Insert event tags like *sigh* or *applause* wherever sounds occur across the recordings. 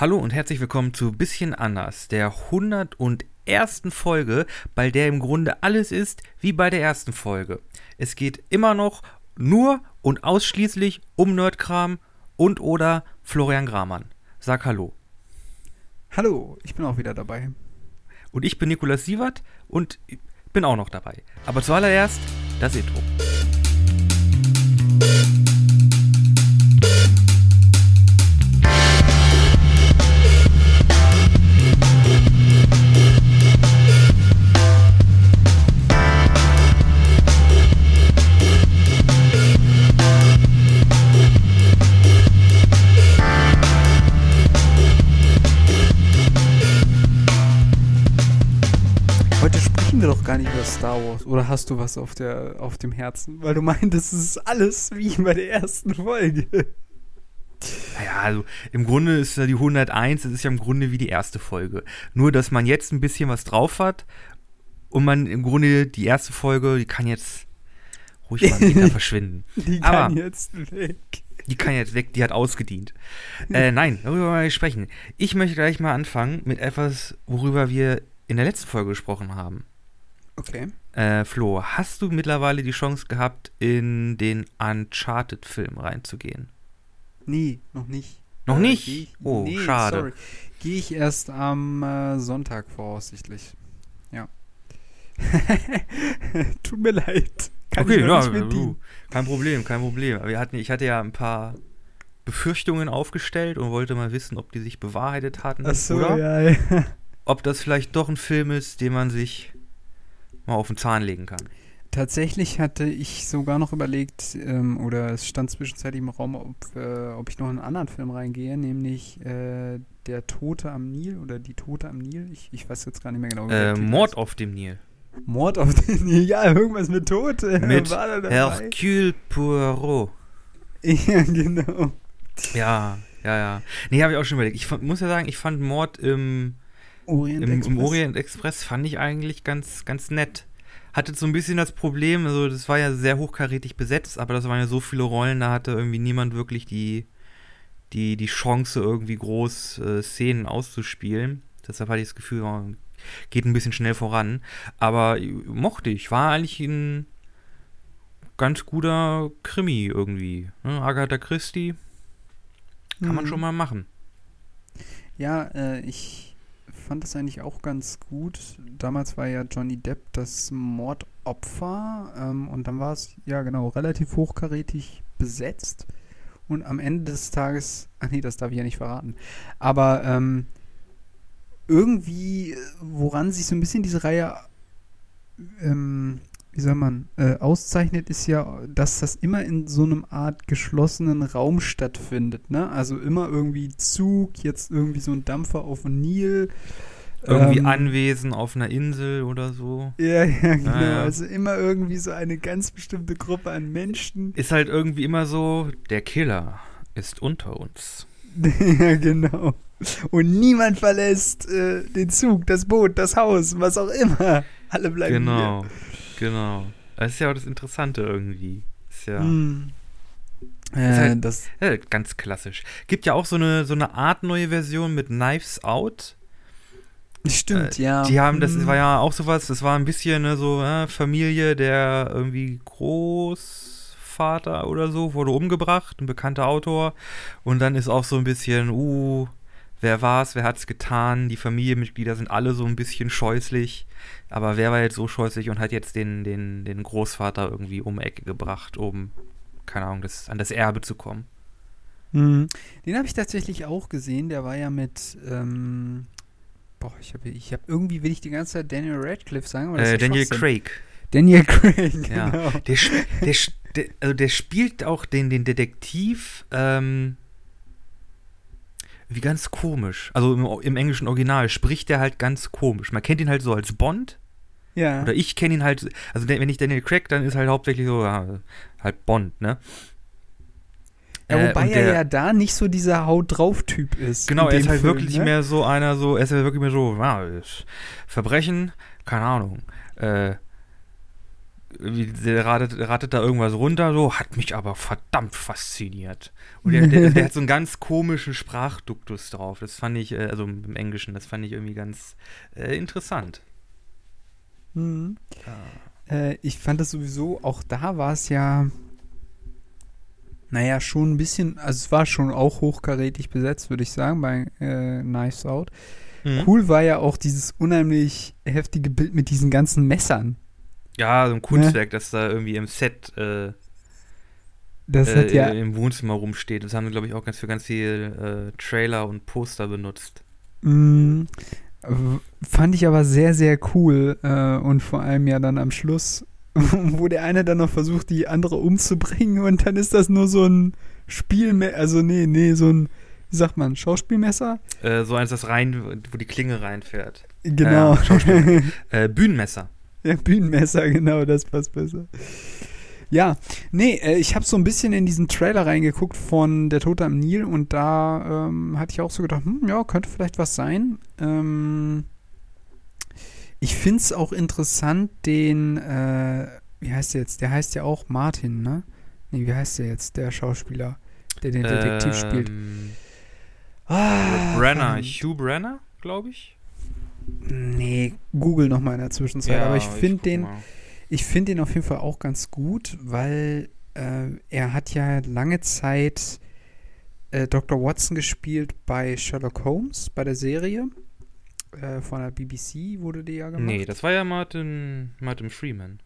Hallo und herzlich willkommen zu Bisschen anders, der 101. Folge, bei der im Grunde alles ist wie bei der ersten Folge. Es geht immer noch nur und ausschließlich um Nerdkram und oder Florian Gramann. Sag Hallo. Hallo, ich bin auch wieder dabei. Und ich bin Nikolas Sievert und bin auch noch dabei. Aber zuallererst das Intro. Gar nicht über Star Wars. Oder hast du was auf, der, auf dem Herzen? Weil du meintest, es ist alles wie bei der ersten Folge. Naja, also im Grunde ist ja die 101, das ist ja im Grunde wie die erste Folge. Nur, dass man jetzt ein bisschen was drauf hat und man im Grunde die erste Folge, die kann jetzt ruhig mal wieder *laughs* verschwinden. Die Aber- kann jetzt weg. Die kann jetzt weg, die hat ausgedient. Äh, nein, darüber wollen wir nicht sprechen. Ich möchte gleich mal anfangen mit etwas, worüber wir in der letzten Folge gesprochen haben. Okay. Äh, Flo, hast du mittlerweile die Chance gehabt, in den Uncharted-Film reinzugehen? Nee, noch nicht. Noch Äh, nicht? ich- Oh, nee, schade. Gehe ich erst am äh, Sonntag voraussichtlich. Ja. *laughs* Tut mir leid. Kann okay, ja, du, dienen. kein Problem, kein Problem. Aber wir hatten, ich hatte ja ein paar Befürchtungen aufgestellt und wollte mal wissen, ob die sich bewahrheitet hatten. Ach so, oder ja, ja. ob das vielleicht doch ein Film ist, den man sich mal auf den Zahn legen kann. Tatsächlich hatte ich sogar noch überlegt, ähm, oder es stand zwischenzeitlich im Raum, ob, äh, ob ich noch in einen anderen Film reingehe, nämlich äh, Der Tote am Nil oder Die Tote am Nil. Ich, ich weiß jetzt gar nicht mehr genau. wie Äh, Mord ist. auf dem Nil. Mord auf den Nil. Ja, irgendwas mit Tote. *laughs* Mit? Hercule Poirot. *laughs* Ja, genau. Ja, ja, ja. Nee, habe ich auch schon überlegt. Ich fand, muss ja sagen, ich fand Mord im, Orient im, im Express. Orient Express fand ich eigentlich ganz, ganz nett. Hatte so ein bisschen das Problem, also das war ja sehr hochkarätig besetzt, aber das waren ja so viele Rollen, da hatte irgendwie niemand wirklich die, die, die Chance, irgendwie groß äh, Szenen auszuspielen. Deshalb hatte ich das Gefühl, oh, geht ein bisschen schnell voran. Aber äh, mochte ich. War eigentlich ein ganz guter Krimi irgendwie. Ne? Agatha Christie kann man Mhm. schon mal machen. Ja, äh, ich fand das eigentlich auch ganz gut. Damals war ja Johnny Depp das Mordopfer ähm, und dann war es, ja genau, relativ hochkarätig besetzt. Und am Ende des Tages, ach nee, das darf ich ja nicht verraten, aber ähm, irgendwie, woran sich so ein bisschen diese Reihe, ähm, wie soll man, äh, auszeichnet, ist ja, dass das immer in so einem Art geschlossenen Raum stattfindet, ne? Also immer irgendwie Zug, jetzt irgendwie so ein Dampfer auf dem Nil. Irgendwie ähm, Anwesen auf einer Insel oder so. Ja, ja, genau. Ja, ja. Also immer irgendwie so eine ganz bestimmte Gruppe an Menschen. Ist halt irgendwie immer so, der Killer ist unter uns. *laughs* ja, genau. Und niemand verlässt äh, den Zug, das Boot, das Haus, was auch immer. Alle bleiben Genau, genau. Das ist ja auch das Interessante irgendwie. Ist ja. Hm. Ist Äh, halt- das, äh, ganz klassisch. Gibt ja auch so eine, so eine Art neue Version mit Knives Out. stimmt, Äh, ja. Die haben, das Hm. war ja auch sowas, das war ein bisschen ne, so äh, Familie, der irgendwie Großvater oder so wurde umgebracht, ein bekannter Autor. Und dann ist auch so ein bisschen, uh, wer war's, wer hat's getan? Die Familienmitglieder sind alle so ein bisschen scheußlich. Aber wer war jetzt so scheußlich und hat jetzt den, den, den Großvater irgendwie um Ecke gebracht, um, keine Ahnung, das, an das Erbe zu kommen? Mhm. Den habe ich tatsächlich auch gesehen. Der war ja mit. Ähm, boah, ich habe ich hab irgendwie will ich die ganze Zeit Daniel Radcliffe sagen, Äh, Daniel. Craig. Daniel Craig, Ja. genau. Der, der, der, also der spielt auch den, den Detektiv ähm, wie ganz komisch. Also im, im englischen Original spricht der halt ganz komisch. Man kennt ihn halt so als Bond. Ja. Oder ich kenne ihn halt, also wenn ich Daniel Craig, dann ist halt hauptsächlich so, ja, halt Bond, ne? Ja, Äh, wobei er der- ja da nicht so dieser Haut drauf Typ ist. Genau, er ist halt Film, wirklich ne? mehr so einer, so, er ist ja wirklich mehr so, ja, Verbrechen, keine Ahnung, äh, der ratet, ratet da irgendwas runter, so, hat mich aber verdammt fasziniert. Und der, der, der hat so einen ganz komischen Sprachduktus drauf. Das fand ich, äh, also im Englischen, das fand ich irgendwie ganz äh, interessant. Mhm. Äh, ich fand das sowieso, auch da war es ja, naja, schon ein bisschen, also es war schon auch hochkarätig besetzt, würde ich sagen, bei äh, Knives Out. Mhm. Cool war ja auch dieses unheimlich heftige Bild mit diesen ganzen Messern. Ja, so ein Kunstwerk, das da irgendwie im Set äh, Das äh, hat ja, im Wohnzimmer rumsteht. Das haben sie, glaube ich, auch ganz für ganz viel äh, Trailer und Poster benutzt. w- fand ich aber sehr, sehr cool äh, und vor allem ja dann am Schluss, *laughs* wo der eine dann noch versucht, die andere umzubringen und dann ist das nur so ein Spielmesser, also nee, nee, so ein, wie sagt man, Schauspielmesser? Äh, so eins, das rein, wo die Klinge reinfährt. Genau. *laughs* Äh, Bühnenmesser. *laughs* Ja, Bühnenmesser, genau, das passt besser. Ja, nee, äh, ich habe so ein bisschen in diesen Trailer reingeguckt von Der Tote am Nil und da ähm, hatte ich auch so gedacht, hm, ja, könnte vielleicht was sein. Ähm, ich finde es auch interessant, den, äh, wie heißt der jetzt? Der heißt ja auch Martin, ne? Nee, wie heißt der jetzt, der Schauspieler, der den Detektiv spielt? Ähm, Ah, Brenner. Hugh Brenner, glaube ich. Nee, Google noch mal in der Zwischenzeit. Aber ich finde den, mal. Ich finde ihn auf jeden Fall auch ganz gut, weil äh, er hat ja lange Zeit äh, Dr. Watson gespielt bei Sherlock Holmes, bei der Serie. Äh, von der BBC wurde die ja gemacht. Nee, das war ja Martin, Martin Freeman.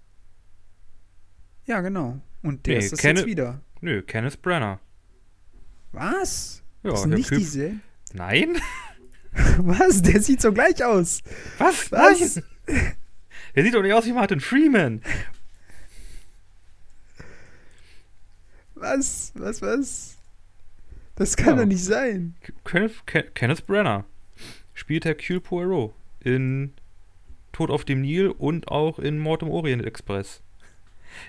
ja, genau. Und der Nee, ist das kenne- jetzt wieder. Nö, Kenneth Brenner. Was? Ja, das der nicht Typ. diese. Nein? *laughs* *laughs* Was? Der sieht so gleich aus. Was? Was? Nein. Der sieht doch nicht aus wie Martin Freeman. Was? Was? Was? Das kann Ja. doch nicht sein. Kenneth, Ke Kenneth Brenner spielt Hercule Poirot in Tod auf dem Nil und auch in Mord im Orient Express.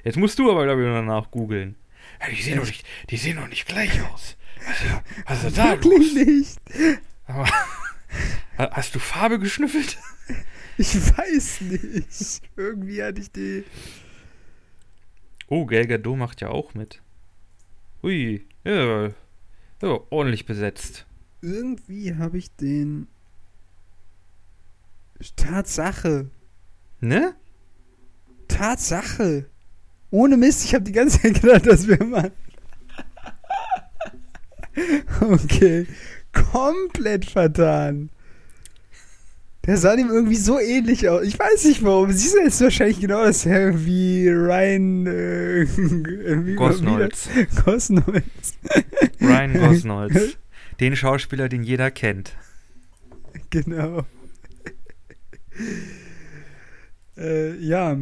Jetzt musst du aber, glaube ich, danach googeln. Ja, die, sehen doch nicht, die sehen doch nicht gleich aus. Was, was ist da *laughs* Wirklich los? nicht. Aber, hast du Farbe geschnüffelt? *laughs* Ich weiß nicht. Irgendwie hatte ich die. Oh, Gal Gadot macht ja auch mit. Ui, ja, ja ordentlich besetzt. Irgendwie habe ich den. Tatsache. Ne? Tatsache. Ohne Mist, ich habe die ganze Zeit gedacht, das wäre mal. *laughs* okay. Komplett vertan. Der sah dem irgendwie so ähnlich aus. Ich weiß nicht warum. Siehst du jetzt wahrscheinlich genau dasselbe wie Ryan äh, *laughs* wie- Gosnolz. wie- Gosnolz. Ryan *laughs* Gosnolz. Den Schauspieler, den jeder kennt. Genau. äh, ja,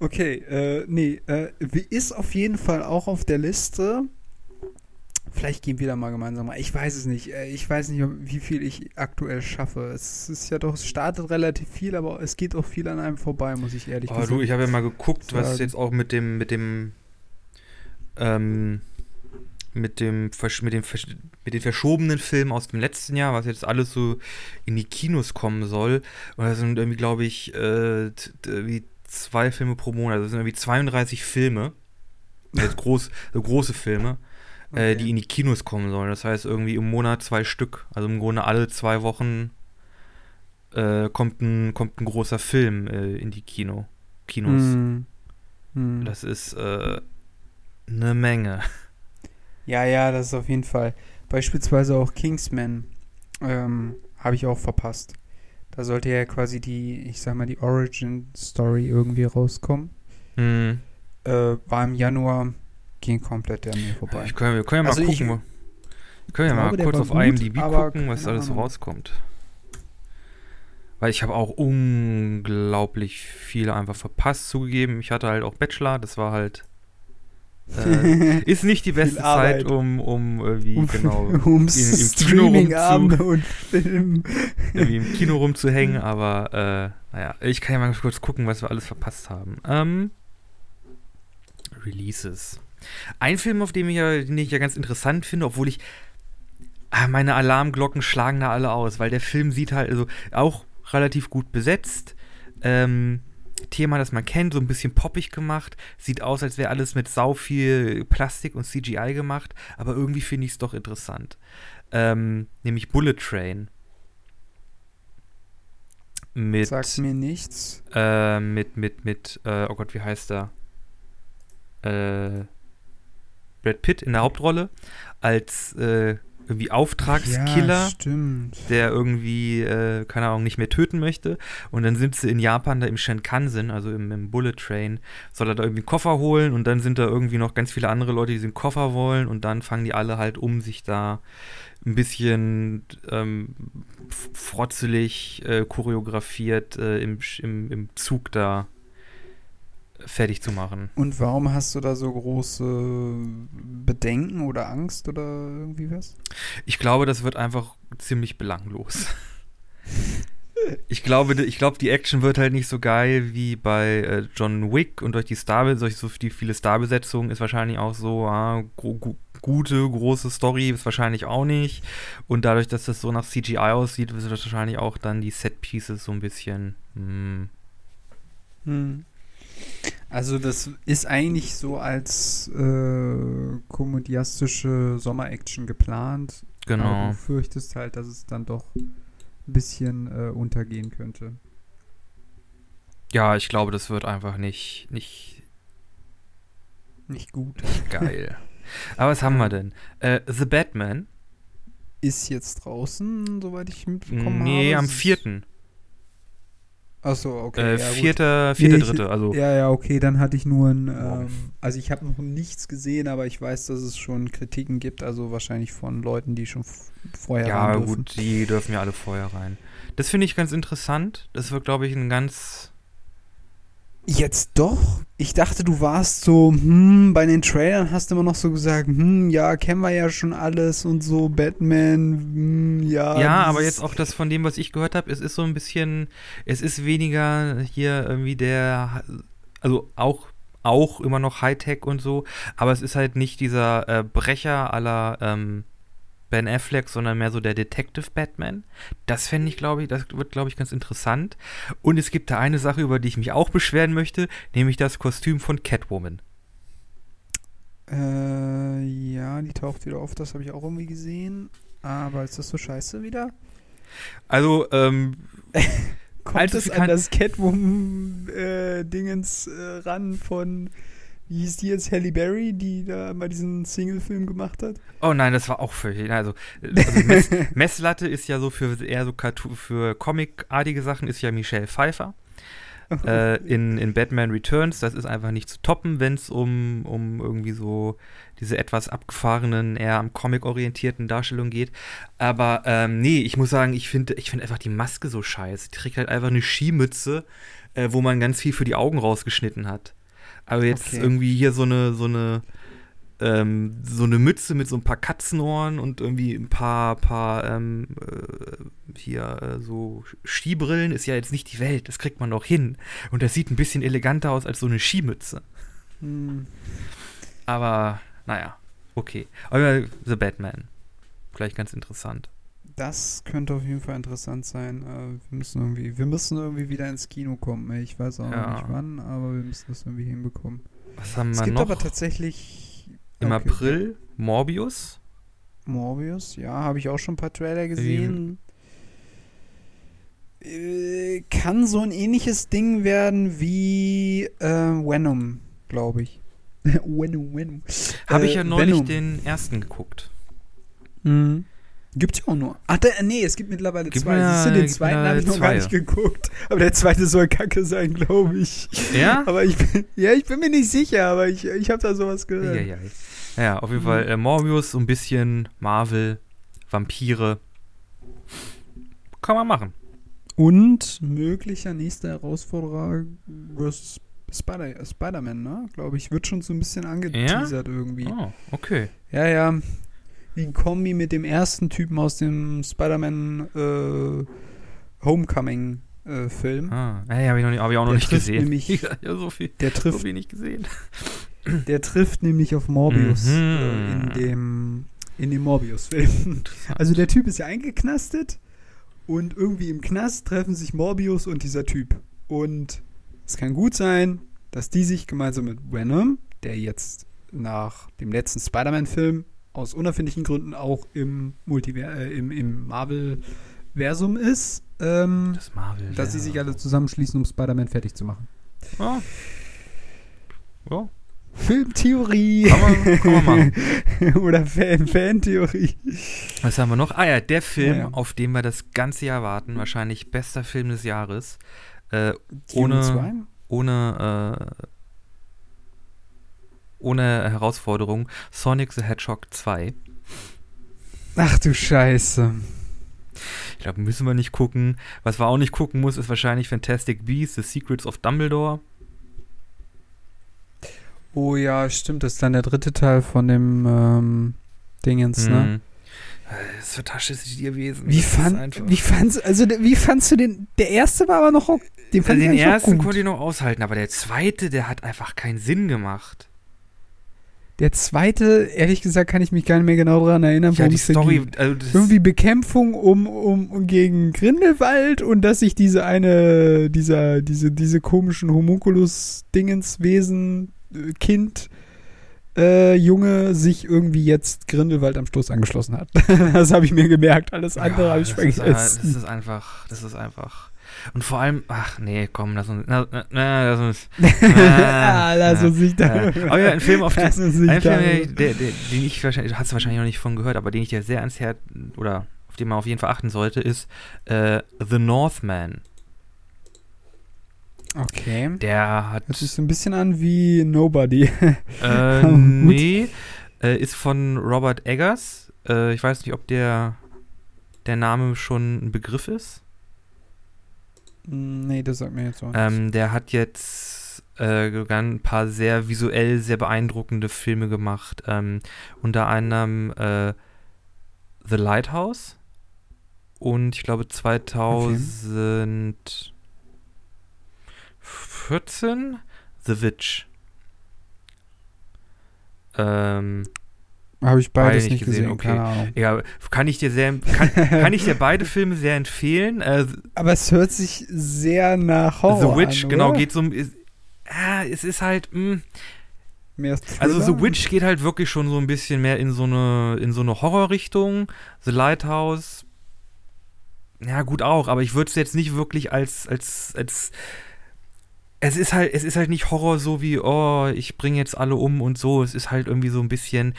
okay. Äh, nee, äh, ist auf jeden Fall auch auf der Liste. Vielleicht gehen wir da mal gemeinsam rein. Ich weiß es nicht. Äh, ich weiß nicht, wie viel ich aktuell schaffe. Es ist ja doch, es startet relativ viel, aber es geht auch viel an einem vorbei, muss ich ehrlich Oh, du, ich habe ja mal geguckt, was sagen. jetzt auch mit dem, mit dem, ähm, mit dem, mit dem, mit den verschobenen Filmen aus dem letzten Jahr, was jetzt alles so in die Kinos kommen soll. Und da sind irgendwie, glaube ich, äh, irgendwie zwei Filme pro Monat. Also das sind irgendwie 32 Filme. Jetzt groß, so große Filme, äh, Okay. die in die Kinos kommen sollen. Das heißt irgendwie im Monat zwei Stück. Also im Grunde alle zwei Wochen äh, kommt, ein, kommt ein großer Film äh, in die Kino. Kinos. Hm. Hm. Das ist äh, eine Menge. Ja, ja, das ist auf jeden Fall. Beispielsweise auch Kingsman ähm, habe ich auch verpasst. Da sollte ja quasi die, ich sag mal, die Origin-Story irgendwie rauskommen. Hm. Äh, war im Januar, ging komplett an mir vorbei. Ich können, wir können ja mal Also ich- gucken. wo- wir können ja mal kurz auf gut, IMDb gucken, was alles so Ahnung. rauskommt. Weil ich habe auch unglaublich viele einfach verpasst zugegeben. Ich hatte halt auch Bachelor, das war halt. Äh, *laughs* ist nicht die beste. Zeit, um, um irgendwie, Um- genau, *laughs* Ums im- im Kino Streaming-Abende und Film. *laughs* irgendwie im Kino rumzuhängen, aber äh, naja, ich kann ja mal kurz gucken, was wir alles verpasst haben. Ähm, Releases. Ein Film, auf dem ich ja, den ich ja ganz interessant finde, obwohl ich ah, meine Alarmglocken schlagen da alle aus, weil der Film sieht halt also auch relativ gut besetzt. Ähm, Thema, das man kennt, so ein bisschen poppig gemacht. Sieht aus, als wäre alles mit sau viel Plastik und CGI gemacht, aber irgendwie finde ich es doch interessant. Ähm, nämlich Bullet Train. Mit, Sagt mir nichts. äh, mit, mit, mit, äh, oh Gott, wie heißt er? Äh, Brad Pitt in der Hauptrolle als äh, irgendwie Auftragskiller Ja, der irgendwie, äh, keine Ahnung, nicht mehr töten möchte. Und dann sind sie in Japan da im Shinkansen, also im, im Bullet Train, soll er da irgendwie einen Koffer holen und dann sind da irgendwie noch ganz viele andere Leute, die diesen Koffer wollen und dann fangen die alle halt um, sich da ein bisschen ähm, frotzelig äh, choreografiert äh, im, im, im Zug da fertig zu machen. Und warum hast du da so große Bedenken oder Angst oder irgendwie was? Ich glaube, das wird einfach ziemlich belanglos. *laughs* Ich glaube, ich glaube, die Action wird halt nicht so geil wie bei äh, John Wick und durch die Star, durch so die viele Starbesetzungen ist wahrscheinlich auch so ah, gro gu gute große Story ist wahrscheinlich auch nicht und dadurch, dass das so nach CGI aussieht, wird das wahrscheinlich auch dann die Set Pieces so ein bisschen hm, Hm. Also das ist eigentlich so als äh, komödiastische Sommer-Action geplant. Aber genau. du fürchtest halt, dass es dann doch ein bisschen äh, untergehen könnte. Ja, ich glaube, das wird einfach nicht nicht Nicht gut. geil. *laughs* Aber was haben wir denn? Äh, The Batman? Ist jetzt draußen, soweit ich mitbekommen habe. Nee, am Es ist- 4. Achso, okay. Äh, ja, vierter, vierter, Nee, ich- dritte, also. Ja, ja, okay, dann hatte ich nur ein, ähm, also ich habe noch nichts gesehen, aber ich weiß, dass es schon Kritiken gibt, also wahrscheinlich von Leuten, die schon vorher Ja, rein dürfen. gut, die dürfen ja alle vorher rein. Das finde ich ganz interessant. Das wird, glaube ich, ein ganz. Jetzt doch? Ich dachte, du warst so, hm, bei den Trailern hast du immer noch so gesagt, hm, ja, kennen wir ja schon alles und so, Batman, hm, ja. ja, aber jetzt auch das von dem, was ich gehört habe, es ist so ein bisschen. Es ist weniger hier irgendwie der. Also auch. Auch immer noch Hightech und so, aber es ist halt nicht dieser äh, Brecher aller ähm, Ben Affleck, sondern mehr so der Detective Batman. Das fände ich, glaube ich, das wird, glaube ich, ganz interessant. Und es gibt da eine Sache, über die ich mich auch beschweren möchte, nämlich das Kostüm von Catwoman. Äh, ja, die taucht wieder auf, das habe ich auch irgendwie gesehen. Aber ist das so scheiße wieder? Also, ähm, *laughs* Kommt es an das Catwoman-Dingens äh, ran von, wie hieß die jetzt, Halle Berry, die da mal diesen Single-Film gemacht hat? oh nein, das war auch völlig. Also, also Mess, *laughs* Messlatte ist ja so für eher so Cartoon, für Comic-artige Sachen ist ja Michelle Pfeiffer. *laughs* äh, in, in Batman Returns, das ist einfach nicht zu toppen, wenn es um, um irgendwie so diese etwas abgefahrenen, eher am Comic orientierten Darstellungen geht. Aber ähm, nee, ich muss sagen, ich finde ich find einfach die Maske so scheiße. Die trägt halt einfach eine Skimütze, äh, wo man ganz viel für die Augen rausgeschnitten hat. Aber jetzt Okay. irgendwie hier so eine, so eine, ähm, so eine Mütze mit so ein paar Katzenohren und irgendwie ein paar, paar ähm, äh, hier äh, so Skibrillen ist ja jetzt nicht die Welt. Das kriegt man doch hin. Und das sieht ein bisschen eleganter aus als so eine Skimütze. Hm. Aber naja, okay. Aber The Batman. Vielleicht ganz interessant. Das könnte auf jeden Fall interessant sein. Äh, wir müssen irgendwie, wir müssen irgendwie wieder ins Kino kommen. Ich weiß auch Ja. noch nicht wann, aber wir müssen das irgendwie hinbekommen. Was haben Es wir gibt noch? aber tatsächlich Im Okay. April Morbius. Morbius, ja, habe ich auch schon ein paar Trailer gesehen. Äh, kann so ein ähnliches Ding werden wie äh, Venom, glaube ich. *laughs* Venom, Venom. Habe Äh, ich ja neulich Venom. den ersten geguckt. Mhm. Gibt's ja auch nur. Ach, der, nee, es gibt mittlerweile Gibt zwei. mir- Siehst du, den zweiten habe ich noch gar zwei. nicht geguckt. Aber der zweite soll kacke sein, glaube ich. Ja? Aber ich bin, ja, ich bin mir nicht sicher, aber ich, ich habe da sowas gehört. Ja, ja, ja. Ja, auf jeden Mhm. Fall äh, Morbius, so ein bisschen Marvel, Vampire. Kann man machen. Und möglicher nächster Herausforderer versus Spider- äh, Spider-Man, ne? Glaube ich, wird schon so ein bisschen angeteasert irgendwie. Oh, okay. Ja, ja. Die Kombi mit dem ersten Typen aus dem Spider-Man äh, Homecoming-Film. Ah, ey, habe ich, noch nicht- hab ich auch noch Der nicht trifft gesehen. nämlich- *laughs* ja, so viel. Der So trifft, wenig gesehen. der trifft nämlich auf Morbius Mhm. äh, in dem, in dem Morbius-Film. Also der Typ ist ja eingeknastet und irgendwie im Knast treffen sich Morbius und dieser Typ. Und es kann gut sein, dass die sich gemeinsam mit Venom, der jetzt nach dem letzten Spider-Man-Film aus unerfindlichen Gründen auch im, Multiver äh, im, im Marvel-Versum ist, ähm, Das Marvel. dass sie sich alle zusammenschließen, um Spider-Man fertig zu machen. Ja. Ja. Filmtheorie Kann man, kann man machen. *laughs* oder Fan Fantheorie. Was haben wir noch? Ah ja, der Film, Ja, auf den wir das ganze Jahr warten. Wahrscheinlich bester Film des Jahres. Äh, Ohne- 2? ohne, äh, ohne Herausforderung. Sonic the Hedgehog 2. Ach du Scheiße. Ich glaube, müssen wir nicht gucken. Was wir auch nicht gucken muss, ist wahrscheinlich Fantastic Beasts, The Secrets of Dumbledore. Oh ja, stimmt, das ist dann der dritte Teil von dem ähm, Dingens, ne? Mhm. Das wird fantastisch gewesen. Wie, fand, wie fandst also wie fandst du den? Der erste war aber noch den fand Also den ersten konnte ich noch aushalten, aber der zweite, der hat einfach keinen Sinn gemacht. Der zweite, ehrlich gesagt, kann ich mich gar nicht mehr genau daran erinnern, Ja, die Story, also Irgendwie Bekämpfung um, um, gegen Grindelwald und dass sich diese eine, dieser, diese, diese komischen Homunculus-Dingenswesen, äh, Kind, äh, Junge, sich irgendwie jetzt Grindelwald am Schluss angeschlossen hat. *laughs* das habe ich mir gemerkt. Alles andere ja, habe ich vergessen. das ist einfach, das ist einfach. Und vor allem, ach nee, komm, lass uns, na, na, na, lass uns. *laughs* ah, lass uns nicht da. oh ja, ein Film, auf *laughs* den, Ein Film, der, der, den ich wahrscheinlich, hast du wahrscheinlich noch nicht von gehört, aber den ich dir sehr ans Herz, oder auf den man auf jeden Fall achten sollte, ist äh, The Northman. Okay. Der hat, sich so ein bisschen an wie Nobody. äh, *laughs* nee, äh, ist von Robert Eggers. Äh, ich weiß nicht, ob der, der Name schon ein Begriff ist. Nee, das sagt mir jetzt so. Ähm, der hat jetzt äh, ein paar sehr visuell sehr beeindruckende Filme gemacht. Ähm, unter anderem äh, The Lighthouse und ich glaube 2014 The Witch. Ähm, Habe ich beides beide nicht gesehen, gesehen, okay. ja, kann ich dir sehr, kann, *laughs* kann ich dir beide Filme sehr empfehlen. Äh, Aber es hört sich sehr nach Horror The Witch, an, genau, geht so um. Ist, ah, es ist halt. Mh, Mehr Also? The Witch geht halt wirklich schon so ein bisschen mehr in so eine, in so eine Horrorrichtung. The Lighthouse, ja gut auch, aber ich würde es jetzt nicht wirklich als, als, als es ist halt, es ist halt nicht Horror so wie, oh, ich bringe jetzt alle um und so. Es ist halt irgendwie so ein bisschen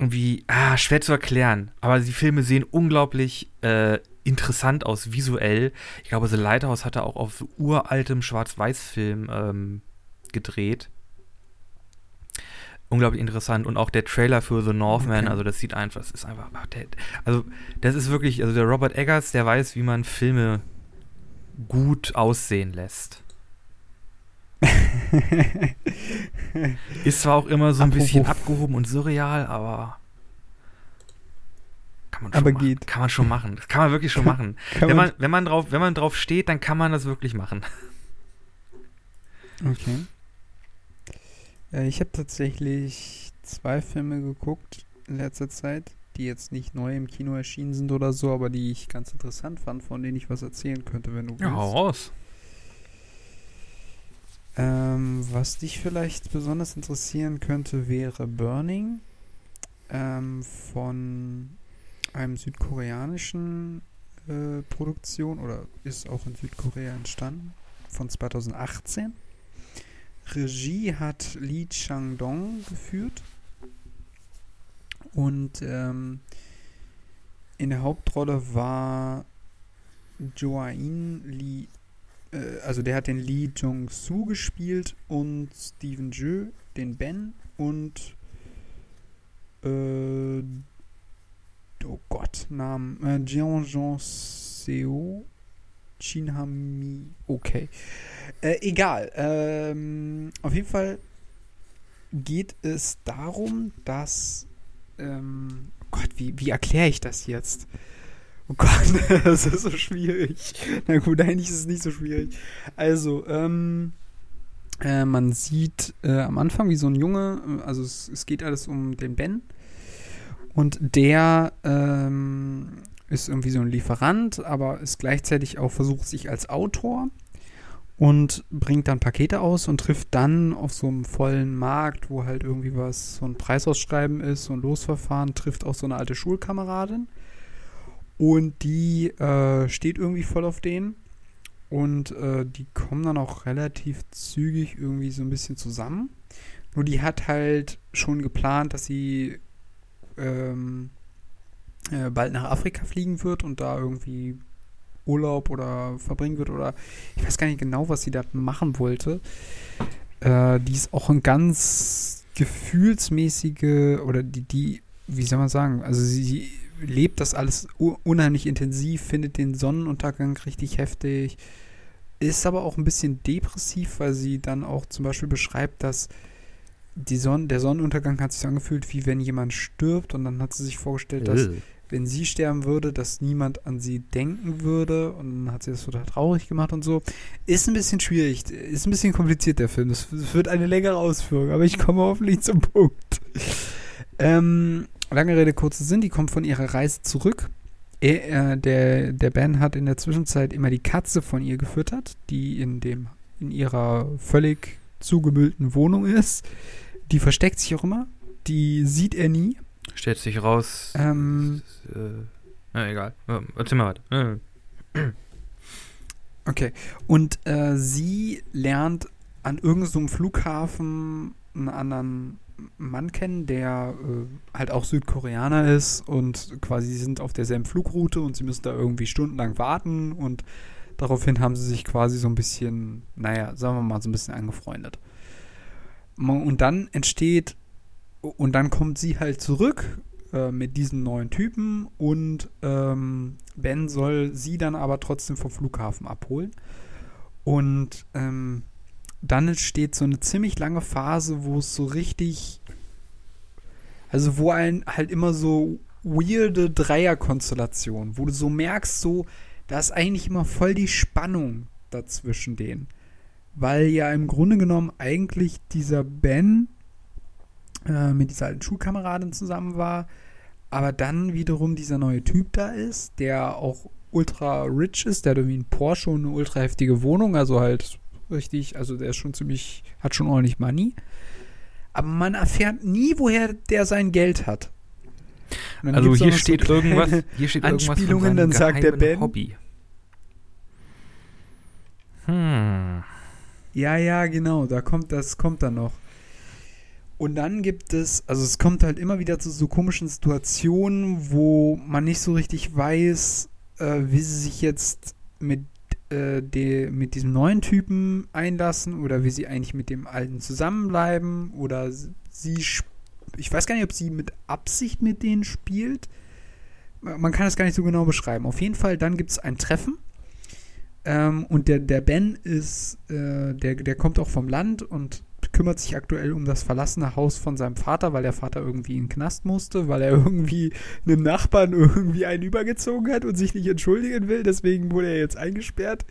irgendwie, ah, schwer zu erklären. Aber die Filme sehen unglaublich äh, interessant aus, visuell. Ich glaube, The Lighthouse hatte auch auf uraltem Schwarz-Weiß-Film ähm, gedreht. Unglaublich interessant. Und auch der Trailer für The Northman, Okay. also das sieht einfach, das ist einfach, also das ist wirklich, also der Robert Eggers, der weiß, wie man Filme gut aussehen lässt. *laughs* Ist zwar auch immer so ein Apropos- bisschen abgehoben und surreal, aber kann man schon Aber machen. geht. Kann man schon machen. Das kann man wirklich schon machen. *laughs* Kann wenn man- man, wenn man drauf, wenn man drauf steht, dann kann man das wirklich machen. *laughs* Okay. Äh, ich habe tatsächlich zwei Filme geguckt in letzter Zeit, die jetzt nicht neu im Kino erschienen sind oder so, aber die ich ganz interessant fand, von denen ich was erzählen könnte, wenn du willst. raus. Ähm, was dich vielleicht besonders interessieren könnte, wäre Burning ähm, von einem südkoreanischen äh, Produktion oder ist auch in Südkorea entstanden von 2018. Regie hat Lee Chang-dong geführt und ähm, in der Hauptrolle war Joain Lee also der hat den Lee Jong-soo gespielt und Steven Jeu den Ben und äh, oh Gott, Namen äh, Jean Jean Seo Chinhami okay äh, egal ähm, auf jeden Fall geht es darum, dass ähm, oh Gott, wie, wie erkläre ich das jetzt? Oh Gott, *laughs* das ist so schwierig. Na gut, eigentlich ist es nicht so schwierig. Also, ähm, äh, man sieht äh, am Anfang, wie so ein Junge, äh, also es, es geht alles um den Ben. Und der ähm, ist irgendwie so ein Lieferant, aber ist gleichzeitig auch versucht sich als Autor. und bringt dann Pakete aus und trifft dann auf so einem vollen Markt, wo halt irgendwie was, so ein Preisausschreiben ist, so ein Losverfahren, trifft auch so eine alte Schulkameradin. Und die äh, steht irgendwie voll auf den. Und äh, die kommen dann auch relativ zügig irgendwie so ein bisschen zusammen. Nur die hat halt schon geplant, dass sie ähm, äh, bald nach Afrika fliegen wird und da irgendwie Urlaub oder verbringen wird oder ich weiß gar nicht genau, was sie da machen wollte. Äh, die ist auch ein ganz gefühlsmäßige oder die, die, wie soll man sagen, also sie lebt das alles unheimlich intensiv, findet den Sonnenuntergang richtig heftig, ist aber auch ein bisschen depressiv, weil sie dann auch zum Beispiel beschreibt, dass die Sonne, der Sonnenuntergang hat sich angefühlt, wie wenn jemand stirbt und dann hat sie sich vorgestellt, dass wenn sie sterben würde, dass niemand an sie denken würde. Und dann hat sie das total traurig gemacht und so. Ist ein bisschen schwierig, ist ein bisschen kompliziert, der Film. Es wird eine längere Ausführung, aber ich komme hoffentlich zum Punkt. Ähm, lange Rede, kurzer Sinn, die kommt von ihrer Reise zurück. Er, äh, der, der Ben hat in der Zwischenzeit immer die Katze von ihr gefüttert, die in, dem, in ihrer völlig zugemüllten Wohnung ist. Die versteckt sich auch immer. Die sieht er nie. Stellt sich raus. Ähm, ist, äh, na, egal. Erzähl mal weiter. Okay. Und äh, sie lernt an irgendeinem so Flughafen einen anderen Mann kennen, der äh, halt auch Südkoreaner ist und quasi sie sind auf derselben Flugroute und sie müssen da irgendwie stundenlang warten und daraufhin haben sie sich quasi so ein bisschen, naja, sagen wir mal, so ein bisschen angefreundet. Und dann entsteht und dann kommt sie halt zurück äh, mit diesen neuen Typen und ähm, Ben soll sie dann aber trotzdem vom Flughafen abholen. Und ähm, dann entsteht so eine ziemlich lange Phase, wo es so richtig, also wo ein halt immer so weirde Dreierkonstellation, wo du so merkst, so, da ist eigentlich immer voll die Spannung dazwischen denen. Weil ja im Grunde genommen eigentlich dieser Ben äh, mit dieser alten Schulkameradin zusammen war, aber dann wiederum dieser neue Typ da ist, der auch ultra rich ist, der hat irgendwie einen Porsche und eine ultra heftige Wohnung, also halt richtig, also der ist schon ziemlich, hat schon ordentlich Money. Aber man erfährt nie, woher der sein Geld hat. Also hier steht so irgendwas, hier steht Anspielungen, dann sagt der Ben. Hobby. Hm. Ja, ja, genau, da kommt das kommt dann noch. Und dann gibt es, also es kommt halt immer wieder zu so komischen Situationen, wo man nicht so richtig weiß, äh, wie sie sich jetzt mit, äh, de, mit diesem neuen Typen einlassen oder wie sie eigentlich mit dem alten zusammenbleiben oder sie, ich weiß gar nicht, ob sie mit Absicht mit denen spielt. Man kann das gar nicht so genau beschreiben. Auf jeden Fall, dann gibt es ein Treffen. Ähm, und der, der Ben ist, äh, der, der kommt auch vom Land und kümmert sich aktuell um das verlassene Haus von seinem Vater, weil der Vater irgendwie in den Knast musste, weil er *laughs* irgendwie einem Nachbarn irgendwie einen übergezogen hat und sich nicht entschuldigen will. Deswegen wurde er jetzt eingesperrt.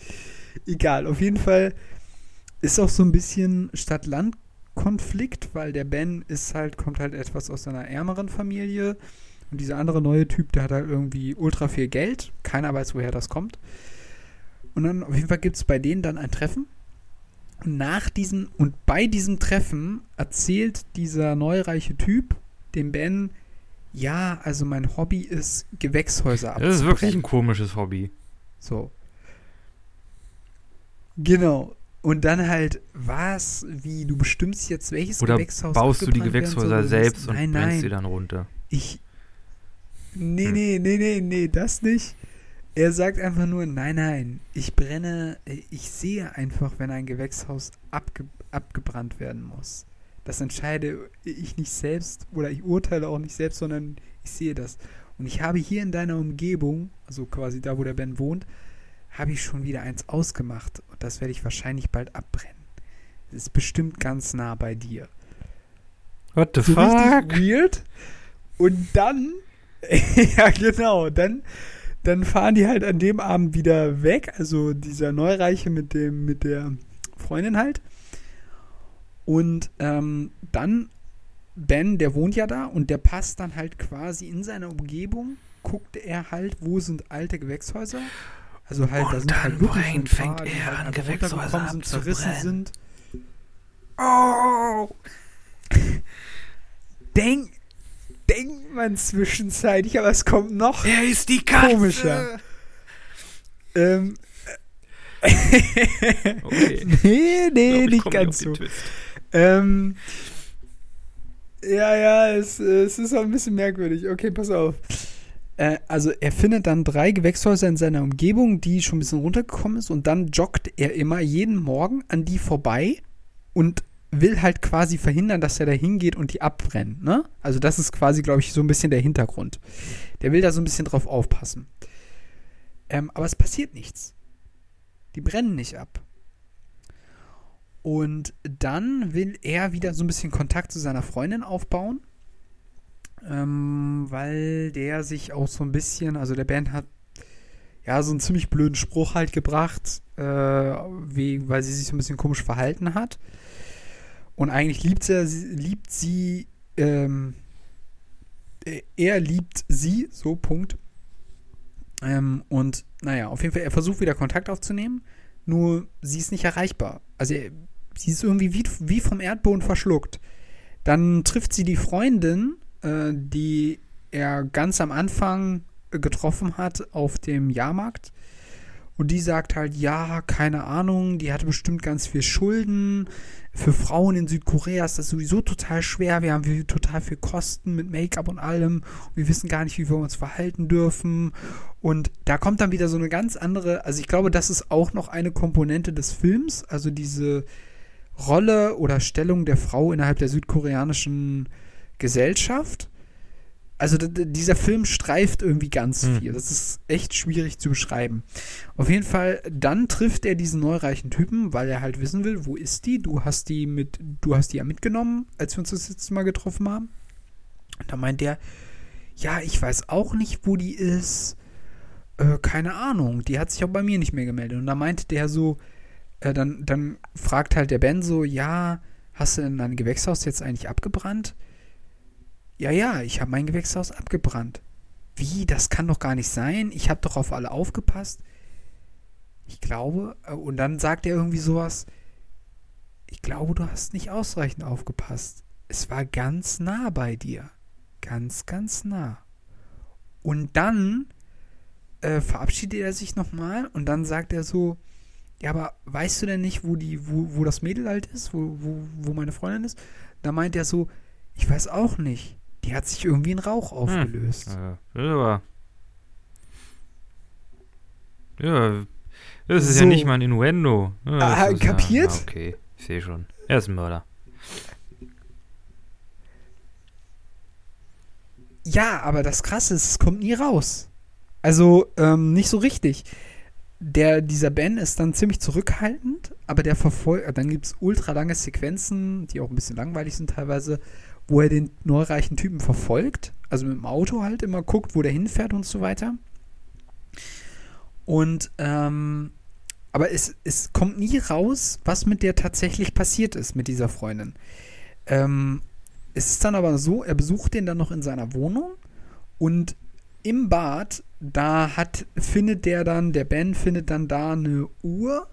Egal, auf jeden Fall ist auch so ein bisschen Stadt-Land-Konflikt, weil der Ben ist halt, kommt halt etwas aus einer ärmeren Familie. Und dieser andere neue Typ, der hat halt irgendwie ultra viel Geld. Keiner weiß, woher das kommt. Und dann auf jeden Fall gibt es bei denen dann ein Treffen nach diesem und bei diesem Treffen erzählt dieser neureiche Typ dem Ben, ja, also mein Hobby ist Gewächshäuser abzubrennen. Das ist wirklich ein komisches Hobby. So. Genau. Und dann halt, was, wie, du bestimmst jetzt, welches Oder Gewächshaus baust du die Gewächshäuser selbst und nein, brennst nein. sie dann runter? Ich, nee, Hm. nee, nee, nee, nee, das nicht. Er sagt einfach nur, nein, nein, ich brenne, ich sehe einfach, wenn ein Gewächshaus abge, abgebrannt werden muss. Das entscheide ich nicht selbst oder ich urteile auch nicht selbst, sondern ich sehe das. Und ich habe hier in deiner Umgebung, also quasi da, wo der Ben wohnt, habe ich schon wieder eins ausgemacht. Und das werde ich wahrscheinlich bald abbrennen. Das ist bestimmt ganz nah bei dir. What the so fuck? weird. Und dann, *laughs* ja genau, dann dann fahren die halt an dem Abend wieder weg, also dieser Neureiche mit dem, mit der Freundin halt. Und ähm, dann, Ben, der wohnt ja da und der passt dann halt quasi in seiner Umgebung, guckt er halt, wo sind alte Gewächshäuser. Also halt, Und da sind halt wirklich ein paar, fängt er halt an, Gewächshäuser sind, zerrissen sind. Oh! *laughs* Denk, denkt man zwischenzeitlich, aber es kommt noch. Er ist die Katze! Komischer. Ähm, Okay. *laughs* nee, nee, Ich nicht ganz so. Ähm, ja, ja, es, es ist auch ein bisschen merkwürdig. Okay, pass auf. Äh, also er findet dann drei Gewächshäuser in seiner Umgebung, die schon ein bisschen runtergekommen ist und dann joggt er immer jeden Morgen an die vorbei und will halt quasi verhindern, dass er da hingeht und die abbrennen. Ne? Also das ist quasi, glaube ich, so ein bisschen der Hintergrund. Der will da so ein bisschen drauf aufpassen. Ähm, aber es passiert nichts. Die brennen nicht ab. Und dann will er wieder so ein bisschen Kontakt zu seiner Freundin aufbauen. Ähm, weil der sich auch so ein bisschen, also der Band hat ja so einen ziemlich blöden Spruch halt gebracht, äh, wie, weil sie sich so ein bisschen komisch verhalten hat. Und eigentlich liebt sie, liebt sie, ähm, äh, er liebt sie, so Punkt. Ähm, und naja, auf jeden Fall, er versucht wieder Kontakt aufzunehmen, nur sie ist nicht erreichbar. Also er, sie ist irgendwie wie, wie vom Erdboden verschluckt. Dann trifft sie die Freundin, äh, die er ganz am Anfang getroffen hat auf dem Jahrmarkt. Und die sagt halt, ja, keine Ahnung, die hatte bestimmt ganz viel Schulden. Für Frauen in Südkorea ist das sowieso total schwer. Wir haben total viel Kosten mit Make-up und allem. Und wir wissen gar nicht, wie wir uns verhalten dürfen. Und da kommt dann wieder so eine ganz andere, also ich glaube, das ist auch noch eine Komponente des Films, also diese Rolle oder Stellung der Frau innerhalb der südkoreanischen Gesellschaft. Also dieser Film streift irgendwie ganz Mhm. viel. Das ist echt schwierig zu beschreiben. Auf jeden Fall, dann trifft er diesen neureichen Typen, weil er halt wissen will, wo ist die? Du hast die mit, du hast die ja mitgenommen, als wir uns das letzte Mal getroffen haben. Und da meint der, ja, ich weiß auch nicht, wo die ist. Äh, keine Ahnung. Die hat sich auch bei mir nicht mehr gemeldet. Und da meinte der so, äh, dann, dann fragt halt der Ben so, ja, hast du denn dein Gewächshaus jetzt eigentlich abgebrannt? Ja, ja, ich habe mein Gewächshaus abgebrannt. Wie? Das kann doch gar nicht sein. Ich habe doch auf alle aufgepasst. Ich glaube, äh, und dann sagt er irgendwie sowas, ich glaube, du hast nicht ausreichend aufgepasst. Es war ganz nah bei dir. Ganz, ganz nah. Und dann äh, verabschiedet er sich nochmal und dann sagt er so, ja, aber weißt du denn nicht, wo die, wo, wo das Mädel halt ist, wo, wo, wo meine Freundin ist? Da meint er so, ich weiß auch nicht. Die hat sich irgendwie in Rauch aufgelöst. Äh, das ist aber. Ja, das ist So. ja nicht mal ein Innuendo. Ja, Ah, ist kapiert? Ja, ah, okay, ich sehe schon. Er ist ein Mörder. Ja, aber das Krasse ist, es kommt nie raus. Also, ähm, nicht so richtig. Der, dieser Ben ist dann ziemlich zurückhaltend, aber der verfolgt, dann gibt es ultra lange Sequenzen, die auch ein bisschen langweilig sind teilweise, wo er den neureichen Typen verfolgt, also mit dem Auto halt immer guckt, wo der hinfährt und so weiter. Und, ähm, aber es, es kommt nie raus, was mit der tatsächlich passiert ist, mit dieser Freundin. Ähm, es ist dann aber so, er besucht den dann noch in seiner Wohnung und im Bad, da hat, findet der dann, der Ben findet dann da eine Uhr,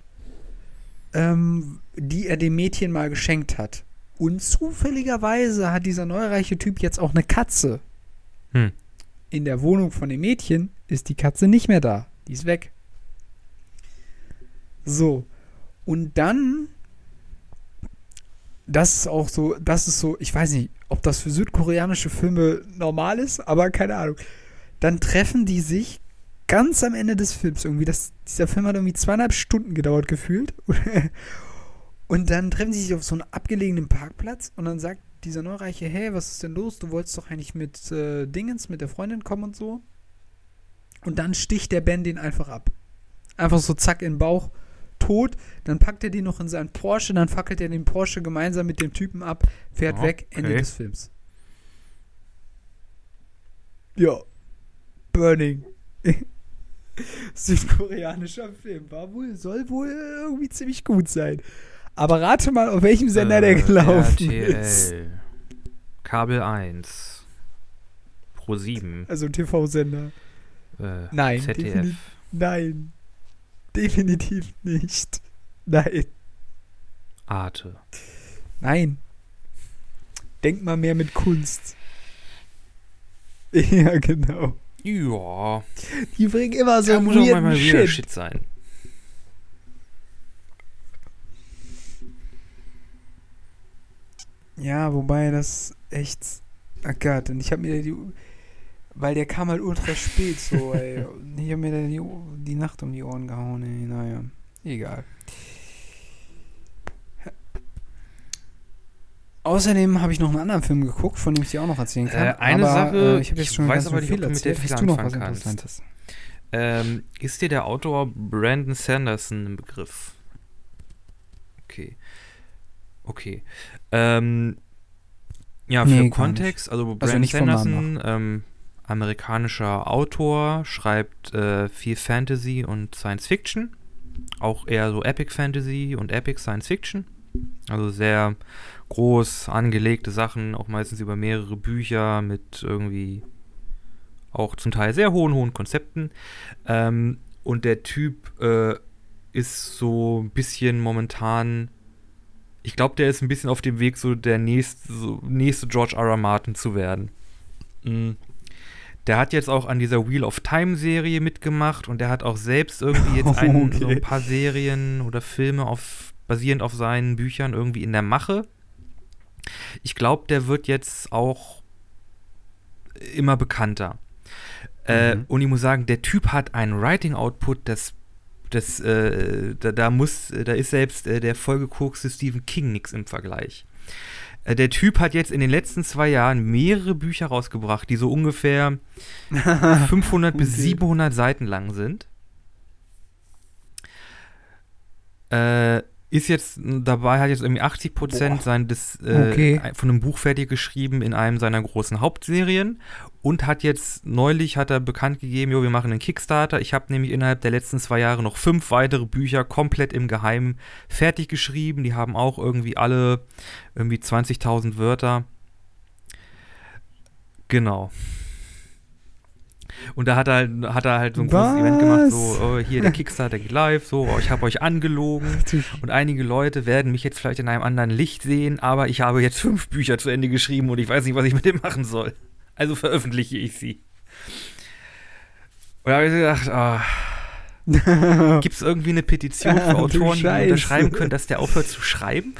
ähm, die er dem Mädchen mal geschenkt hat. Und zufälligerweise hat dieser neureiche Typ jetzt auch eine Katze. Hm. In der Wohnung von dem Mädchen ist die Katze nicht mehr da. Die ist weg. So. Und dann das ist auch so, das ist so, ich weiß nicht, ob das für südkoreanische Filme normal ist, aber keine Ahnung. Dann treffen die sich ganz am Ende des Films irgendwie. Das, dieser Film hat irgendwie zweieinhalb Stunden gedauert gefühlt. *laughs* Und dann treffen sie sich auf so einem abgelegenen Parkplatz und dann sagt dieser Neureiche, hey, was ist denn los? Du wolltest doch eigentlich mit äh, Dingens, mit der Freundin kommen und so. Und dann sticht der Ben den einfach ab. Einfach so zack in den Bauch, tot. Dann packt er den noch in seinen Porsche, dann fackelt er den Porsche gemeinsam mit dem Typen ab, fährt weg, Ende Okay. des Films. Ja. Burning. *laughs* Südkoreanischer Film. War wohl, soll wohl irgendwie ziemlich gut sein. Aber rate mal, auf welchem Sender der Äh, gelaufen RTL. ist. Kabel 1. Pro 7. Also TV-Sender. Äh, Nein, ZDF. definitiv- Nein. definitiv nicht. Nein. Arte. Nein. Denk mal mehr mit Kunst. *laughs* Ja, genau. Ja. Die bringen immer so Ja, muss auch wieder Shit. Shit sein. Ja, wobei das echt. Ach Gott, und ich hab mir die. Weil der kam halt ultra spät so, *laughs* ey. Ich hab mir da die, die Nacht um die Ohren gehauen, ey. Naja, egal. Außerdem habe ich noch einen anderen Film geguckt, von dem ich dir auch noch erzählen kann. Äh, eine aber, Sache, äh, ich habe jetzt ich schon weiß aber nicht, ob viel du mit der viel anfangen kannst. Ähm, ist dir der Autor Brandon Sanderson ein Begriff? Okay. Okay. Ähm, ja, für Nee, Kontext, also vom Namen Sanderson, ähm, amerikanischer Autor, schreibt äh, viel Fantasy und Science Fiction. Auch eher so Epic Fantasy und Epic Science Fiction. Also sehr groß angelegte Sachen, auch meistens über mehrere Bücher mit irgendwie auch zum Teil sehr hohen, hohen Konzepten. Ähm, und der Typ äh, ist so ein bisschen momentan, ich glaube, der ist ein bisschen auf dem Weg, so der nächste, so nächste George R. R. Martin zu werden. Mm. Der hat jetzt auch an dieser Wheel of Time Serie mitgemacht und der hat auch selbst irgendwie jetzt *laughs* ein, so Okay. ein paar Serien oder Filme auf, basierend auf seinen Büchern irgendwie in der Mache. Ich glaube, der wird jetzt auch immer bekannter. Äh, Mhm. und ich muss sagen, der Typ hat einen Writing-Output, das, das, äh, da, da muss, da ist selbst äh, der vollgekokste Stephen King nix im Vergleich. Äh, der Typ hat jetzt in den letzten zwei Jahren mehrere Bücher rausgebracht, die so ungefähr *laughs* 500 bis Okay. 700 Seiten lang sind. Äh, ist jetzt dabei, hat jetzt irgendwie 80 Prozent sein des, äh, Okay. von einem Buch fertig geschrieben in einem seiner großen Hauptserien und hat jetzt neulich hat er bekannt gegeben, jo, wir machen einen Kickstarter. Ich habe nämlich innerhalb der letzten zwei Jahre noch fünf weitere Bücher komplett im Geheimen fertig geschrieben. Die haben auch irgendwie alle irgendwie 20.000 Wörter. Genau. Und da hat er, halt- hat er halt so ein großes Event gemacht, so, Was? oh, hier, der Kickstarter geht live, so, oh, ich habe euch angelogen. Und einige Leute werden mich jetzt vielleicht in einem anderen Licht sehen, aber ich habe jetzt fünf Bücher zu Ende geschrieben und ich weiß nicht, was ich mit dem machen soll. Also veröffentliche ich sie. Und da habe ich gedacht, ah, *laughs* gibt es irgendwie eine Petition für *laughs* Autoren, die unterschreiben können, dass der aufhört zu schreiben?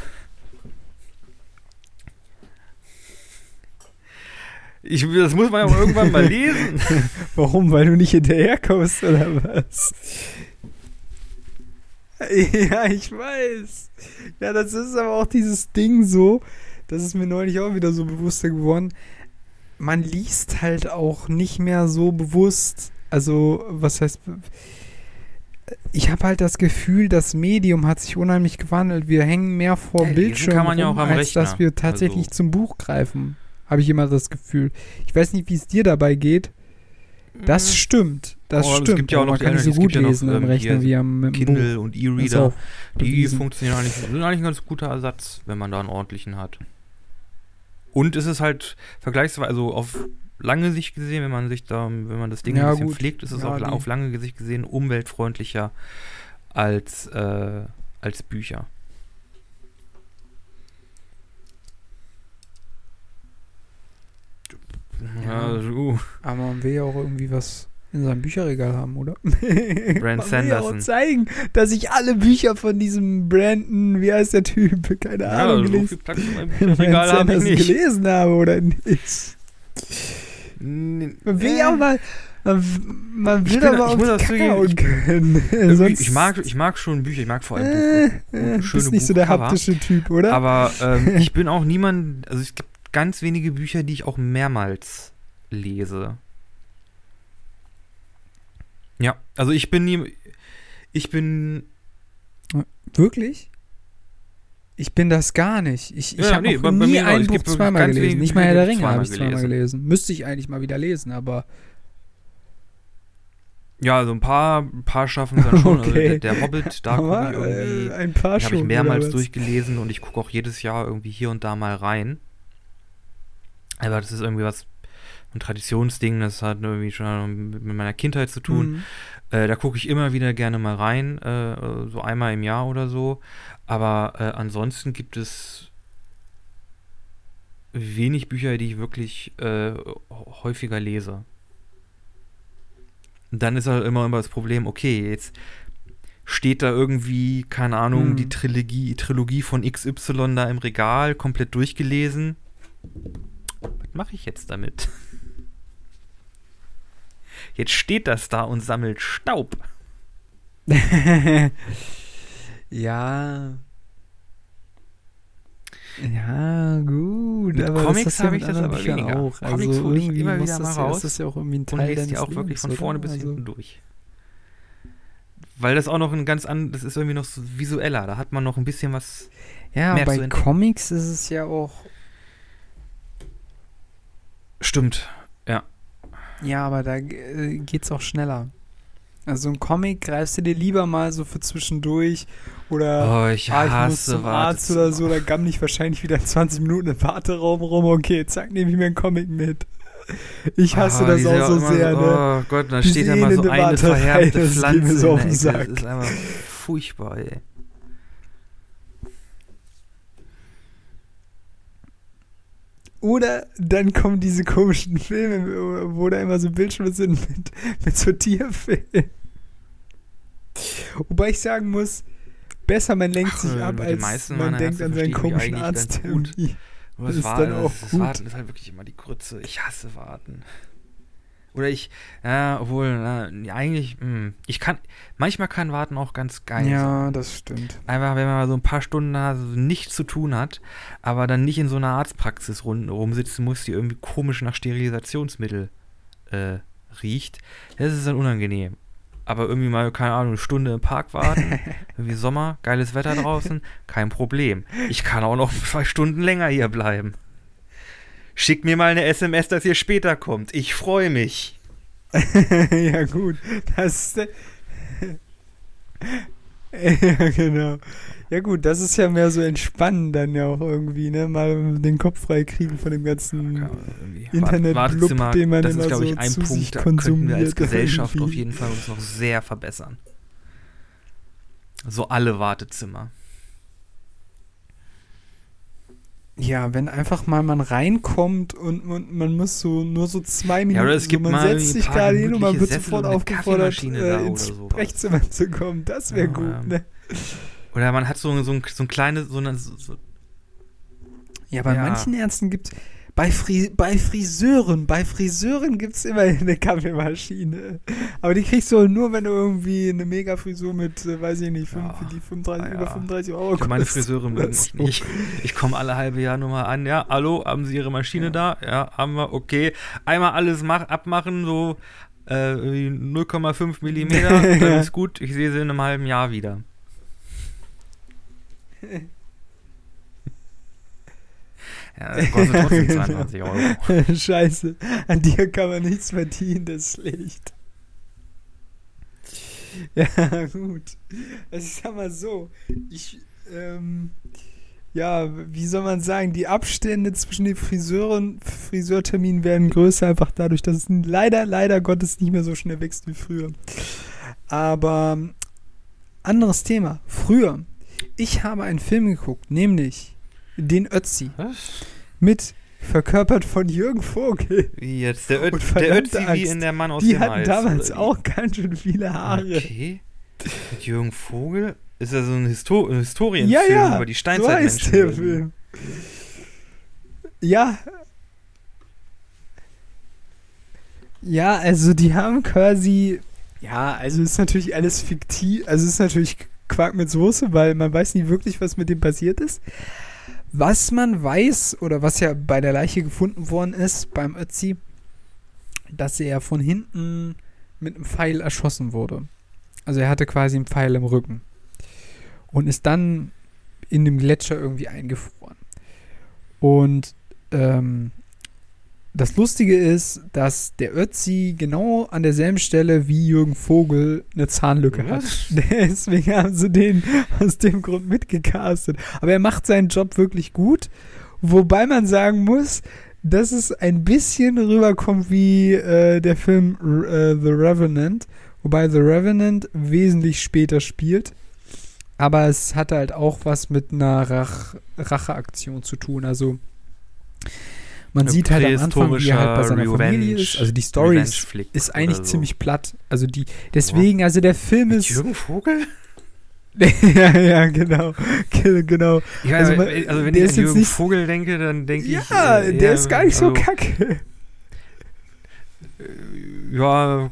Ich, das muss man ja auch irgendwann mal lesen. *laughs* Warum? Weil du nicht hinterherkommst oder was? Ja, ich weiß. Ja, das ist aber auch dieses Ding so. Das ist mir neulich auch wieder so bewusster geworden. Man liest halt auch nicht mehr so bewusst. Also, was heißt. Ich habe halt das Gefühl, das Medium hat sich unheimlich gewandelt. Wir hängen mehr vor Ja, Bildschirmen, kann man ja rum, als Rechner. dass wir tatsächlich Also- zum Buch greifen. Habe ich immer das Gefühl. Ich weiß nicht, wie es dir dabei geht. Das stimmt. Das Oh, es stimmt. gibt ja auch noch man kann nicht so es gut ja noch, lesen am ähm, Rechner wie am dem Buch. Kindle und E-Reader, die funktionieren eigentlich, sind eigentlich ein ganz guter Ersatz, wenn man da einen ordentlichen hat. Und es ist halt vergleichsweise, also auf lange Sicht gesehen, wenn man sich da, wenn man das Ding Ja, ein bisschen gut. pflegt, ist es Ja, auch auf lange Sicht gesehen umweltfreundlicher als, äh, als Bücher. Ja. Uh, Aber man will ja auch irgendwie was in seinem Bücherregal haben, oder? Brand *laughs* man will ja Sanderson. auch zeigen, dass ich alle Bücher von diesem Brandon, wie heißt der Typ? *laughs* Keine ja, Ahnung, so gelesen, viel in meinem *laughs* Brand habe Sanderson gelesen habe oder nicht. Man will äh, ja auch mal, man, man will bin- aber auch muss zugeben, können. ich, mag, ich mag schon Bücher, ich mag vor allem äh, Buch, äh, schöne bist nicht so der haptische Typ, oder? Aber ähm, ich bin auch niemand, also es gibt ganz wenige Bücher, die ich auch mehrmals lese. Ja, also ich bin nie, ich bin, Wirklich? Ich bin das gar nicht. Ich, ich Ja, habe nee, noch nie auch. ein Buch zweimal gelesen. Nicht mal Herr der Ringe habe ich zweimal gelesen. Müsste ich eigentlich mal wieder lesen, aber ja, so ein paar, ein paar schaffen es dann schon. Also Okay. der, der Hobbit, da gucke ich irgendwie, äh, ein paar habe ich mehrmals durchgelesen und ich gucke auch jedes Jahr irgendwie hier und da mal rein. Aber das ist irgendwie was, ein Traditionsding, das hat irgendwie schon mit meiner Kindheit zu tun. Mhm. Äh, da gucke ich immer wieder gerne mal rein, äh, so einmal im Jahr oder so. Aber äh, ansonsten gibt es wenig Bücher, die ich wirklich äh, häufiger lese. Und dann ist halt immer, immer das Problem, okay, jetzt steht da irgendwie, keine Ahnung, Hm. die Trilogie, Trilogie von XY da im Regal, komplett durchgelesen. Mache ich jetzt damit? Jetzt steht das da und sammelt Staub. *laughs* ja. Ja, gut. Aber Comics habe ich das aber Büchern weniger. Auch. Comics also hole ich immer wieder mal ja, raus ist das ja auch irgendwie ein Und Teil lese die auch wirklich von oder? vorne bis also, hinten durch. Weil das auch noch ein ganz an, das ist irgendwie noch so visueller. Da hat man noch ein bisschen was. Ja, bei. Comics ist es ja auch. Stimmt. Ja, aber da äh, geht's auch schneller. Also ein Comic greifst du dir lieber mal so für zwischendurch oder Oh, ich ah, ich muss hasse zum Arzt oder so, da gammel ich wahrscheinlich wieder 20 Minuten im Warteraum rum. Okay, zack, nehme ich mir einen Comic mit. Ich hasse Ah, das auch so immer sehr, ne? Oh Gott, da steht ja mal so eine Warterei, verhärmte das Pflanze so in auf der den Ecke. Sack. Das ist einfach furchtbar, ey. Oder dann kommen diese komischen Filme, wo da immer so Bildschirme sind mit, mit so Tierfilmen. Wobei ich sagen muss, besser man lenkt Ach, sich ab, als man denkt an seinen komischen Arzt. Das das, ist War, dann das, auch das gut. Warten ist halt wirklich immer die Grütze. Ich hasse Warten. Oder ich, ja, obwohl, na, ja, eigentlich, mh, ich kann, manchmal kann Warten auch ganz geil sein. Ja, das stimmt. Einfach, wenn man mal so ein paar Stunden hat, so nichts zu tun hat, aber dann nicht in so einer Arztpraxis rumsitzen muss, die irgendwie komisch nach Sterilisationsmittel äh, riecht. Das ist dann unangenehm. Aber irgendwie mal, keine Ahnung, eine Stunde im Park warten, *laughs* irgendwie Sommer, geiles Wetter draußen, kein Problem. Ich kann auch noch *laughs* zwei Stunden länger hier bleiben. Schickt mir mal eine SMS, dass ihr später kommt. Ich freue mich. *laughs* ja, gut. Das *laughs* ja, genau. Ja, gut, das ist ja mehr so entspannen dann ja auch irgendwie, ne? Mal den Kopf frei kriegen von dem ganzen. Irgendwie Internet- Wartezimmer, den man das immer ist, glaube so ich, ein zu sich Punkt, da könnten wir als Gesellschaft irgendwie. auf jeden Fall uns noch sehr verbessern. So alle Wartezimmer. Ja, wenn einfach mal man reinkommt und, und man muss so nur so zwei Minuten, Ja, es gibt so, man setzt sich gerade hin und man wird sofort aufgefordert, äh, ins. Sprechzimmer zu kommen. Das wäre Ja, gut, ne? Oder man hat so, so, ein, so ein kleines, so, eine, so, so Ja, bei Ja. manchen Ärzten gibt bei, Fri bei Friseuren, bei Friseuren gibt es immer eine Kaffeemaschine. Aber die kriegst du nur, wenn du irgendwie eine Mega-Frisur mit, äh, weiß ich nicht, fünf, Ja. die 35, Ah, über ja. 35 Euro Ich meine kostet. Friseure *laughs* mögen mich So. nicht. Ich komme alle halbe Jahr nur mal an. Ja, hallo, haben Sie Ihre Maschine Ja. da? Ja, haben wir. Okay. Einmal alles mach, abmachen, so äh, irgendwie 0,5 Millimeter. *laughs* Dann Ja. ist gut. Ich sehe Sie in einem halben Jahr wieder. *laughs* Ja, das kostet trotzdem *laughs* 22 Euro. *laughs* Scheiße, an dir kann man nichts verdienen, das ist schlecht. Ja, *laughs* gut. Also ich sag mal so, ich, ähm, ja, wie soll man sagen, die Abstände zwischen den Friseuren, Friseurterminen werden größer, einfach dadurch, dass es leider, leider Gottes nicht mehr so schnell wächst wie früher. Aber anderes Thema. Früher, ich habe einen Film geguckt, nämlich den Ötzi Was? mit verkörpert von Jürgen Vogel. Wie jetzt? Der, Ö Und der Ötzi wie Angst, in der Mann aus Die dem hatten Eis, damals wie? auch ganz schön viele Haare. Okay. Mit Jürgen Vogel? Ist das so ein, Histo ein Historienfilm Ja, ja, über die So Steinzeitmenschen? heißt der wie? Film. Ja. Ja, also die haben quasi. Ja, also ist natürlich alles fiktiv. Also ist natürlich Quark mit Soße, weil man weiß nie wirklich, was mit dem passiert ist. Was man weiß, oder was ja bei der Leiche gefunden worden ist, beim Ötzi, dass er von hinten mit einem Pfeil erschossen wurde. Also er hatte quasi einen Pfeil im Rücken. Und ist dann in dem Gletscher irgendwie eingefroren. Und ähm, das Lustige ist, dass der Ötzi genau an derselben Stelle wie Jürgen Vogel eine Zahnlücke hat. Was? *laughs* Deswegen haben sie den aus dem Grund mitgecastet. Aber er macht seinen Job wirklich gut. Wobei man sagen muss, dass es ein bisschen rüberkommt wie äh, der Film äh, The Revenant, Wobei The Revenant wesentlich später spielt. Aber es hatte halt auch was mit einer Rach Racheaktion zu tun. Also man sieht halt am Anfang, wie er halt bei seiner prähistorischer Familie ist. Also die Story ist, ist eigentlich so. ziemlich platt. Also die, deswegen, also der Film Mit ist. Jürgen Vogel? *laughs* ja, ja, genau. Ge- genau. Ja, Also man- also wenn ich an Jürgen nicht- Vogel denke, dann denke ich. Ja, äh, der ist gar nicht so also, kacke. Ja,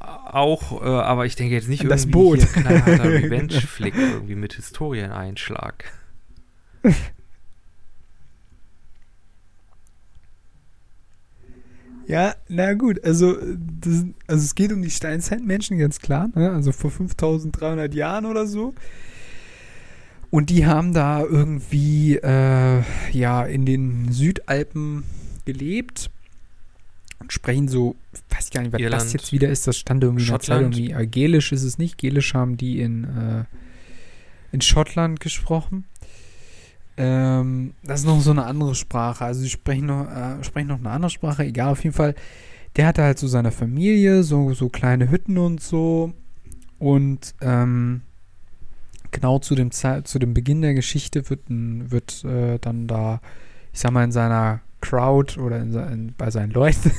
auch, äh, aber ich denke jetzt nicht An das irgendwie Boot. *laughs* Revenge-Flick irgendwie mit Historieneinschlag. *laughs* Ja, na gut, also, das, also es geht um die Steinzeitmenschen, ganz klar, ne? also vor 5300 Jahren oder so. Und die haben da irgendwie, äh, ja, in den Südalpen gelebt und sprechen so, ich weiß gar nicht, was das Irland. jetzt wieder ist, das stand irgendwie in der Zeit Schottland. irgendwie, äh, Gälisch ist es nicht, Gälisch haben die in, äh, in Schottland gesprochen. Ähm, das ist noch so eine andere Sprache. Also sie sprechen noch, äh, sprechen noch eine andere Sprache, egal, auf jeden Fall. Der hatte halt so seine Familie, so, so kleine Hütten und so. Und ähm, genau zu dem, zu dem Beginn der Geschichte wird, wird äh, dann da, ich sag mal, in seiner Crowd oder in, in, bei seinen Leuten.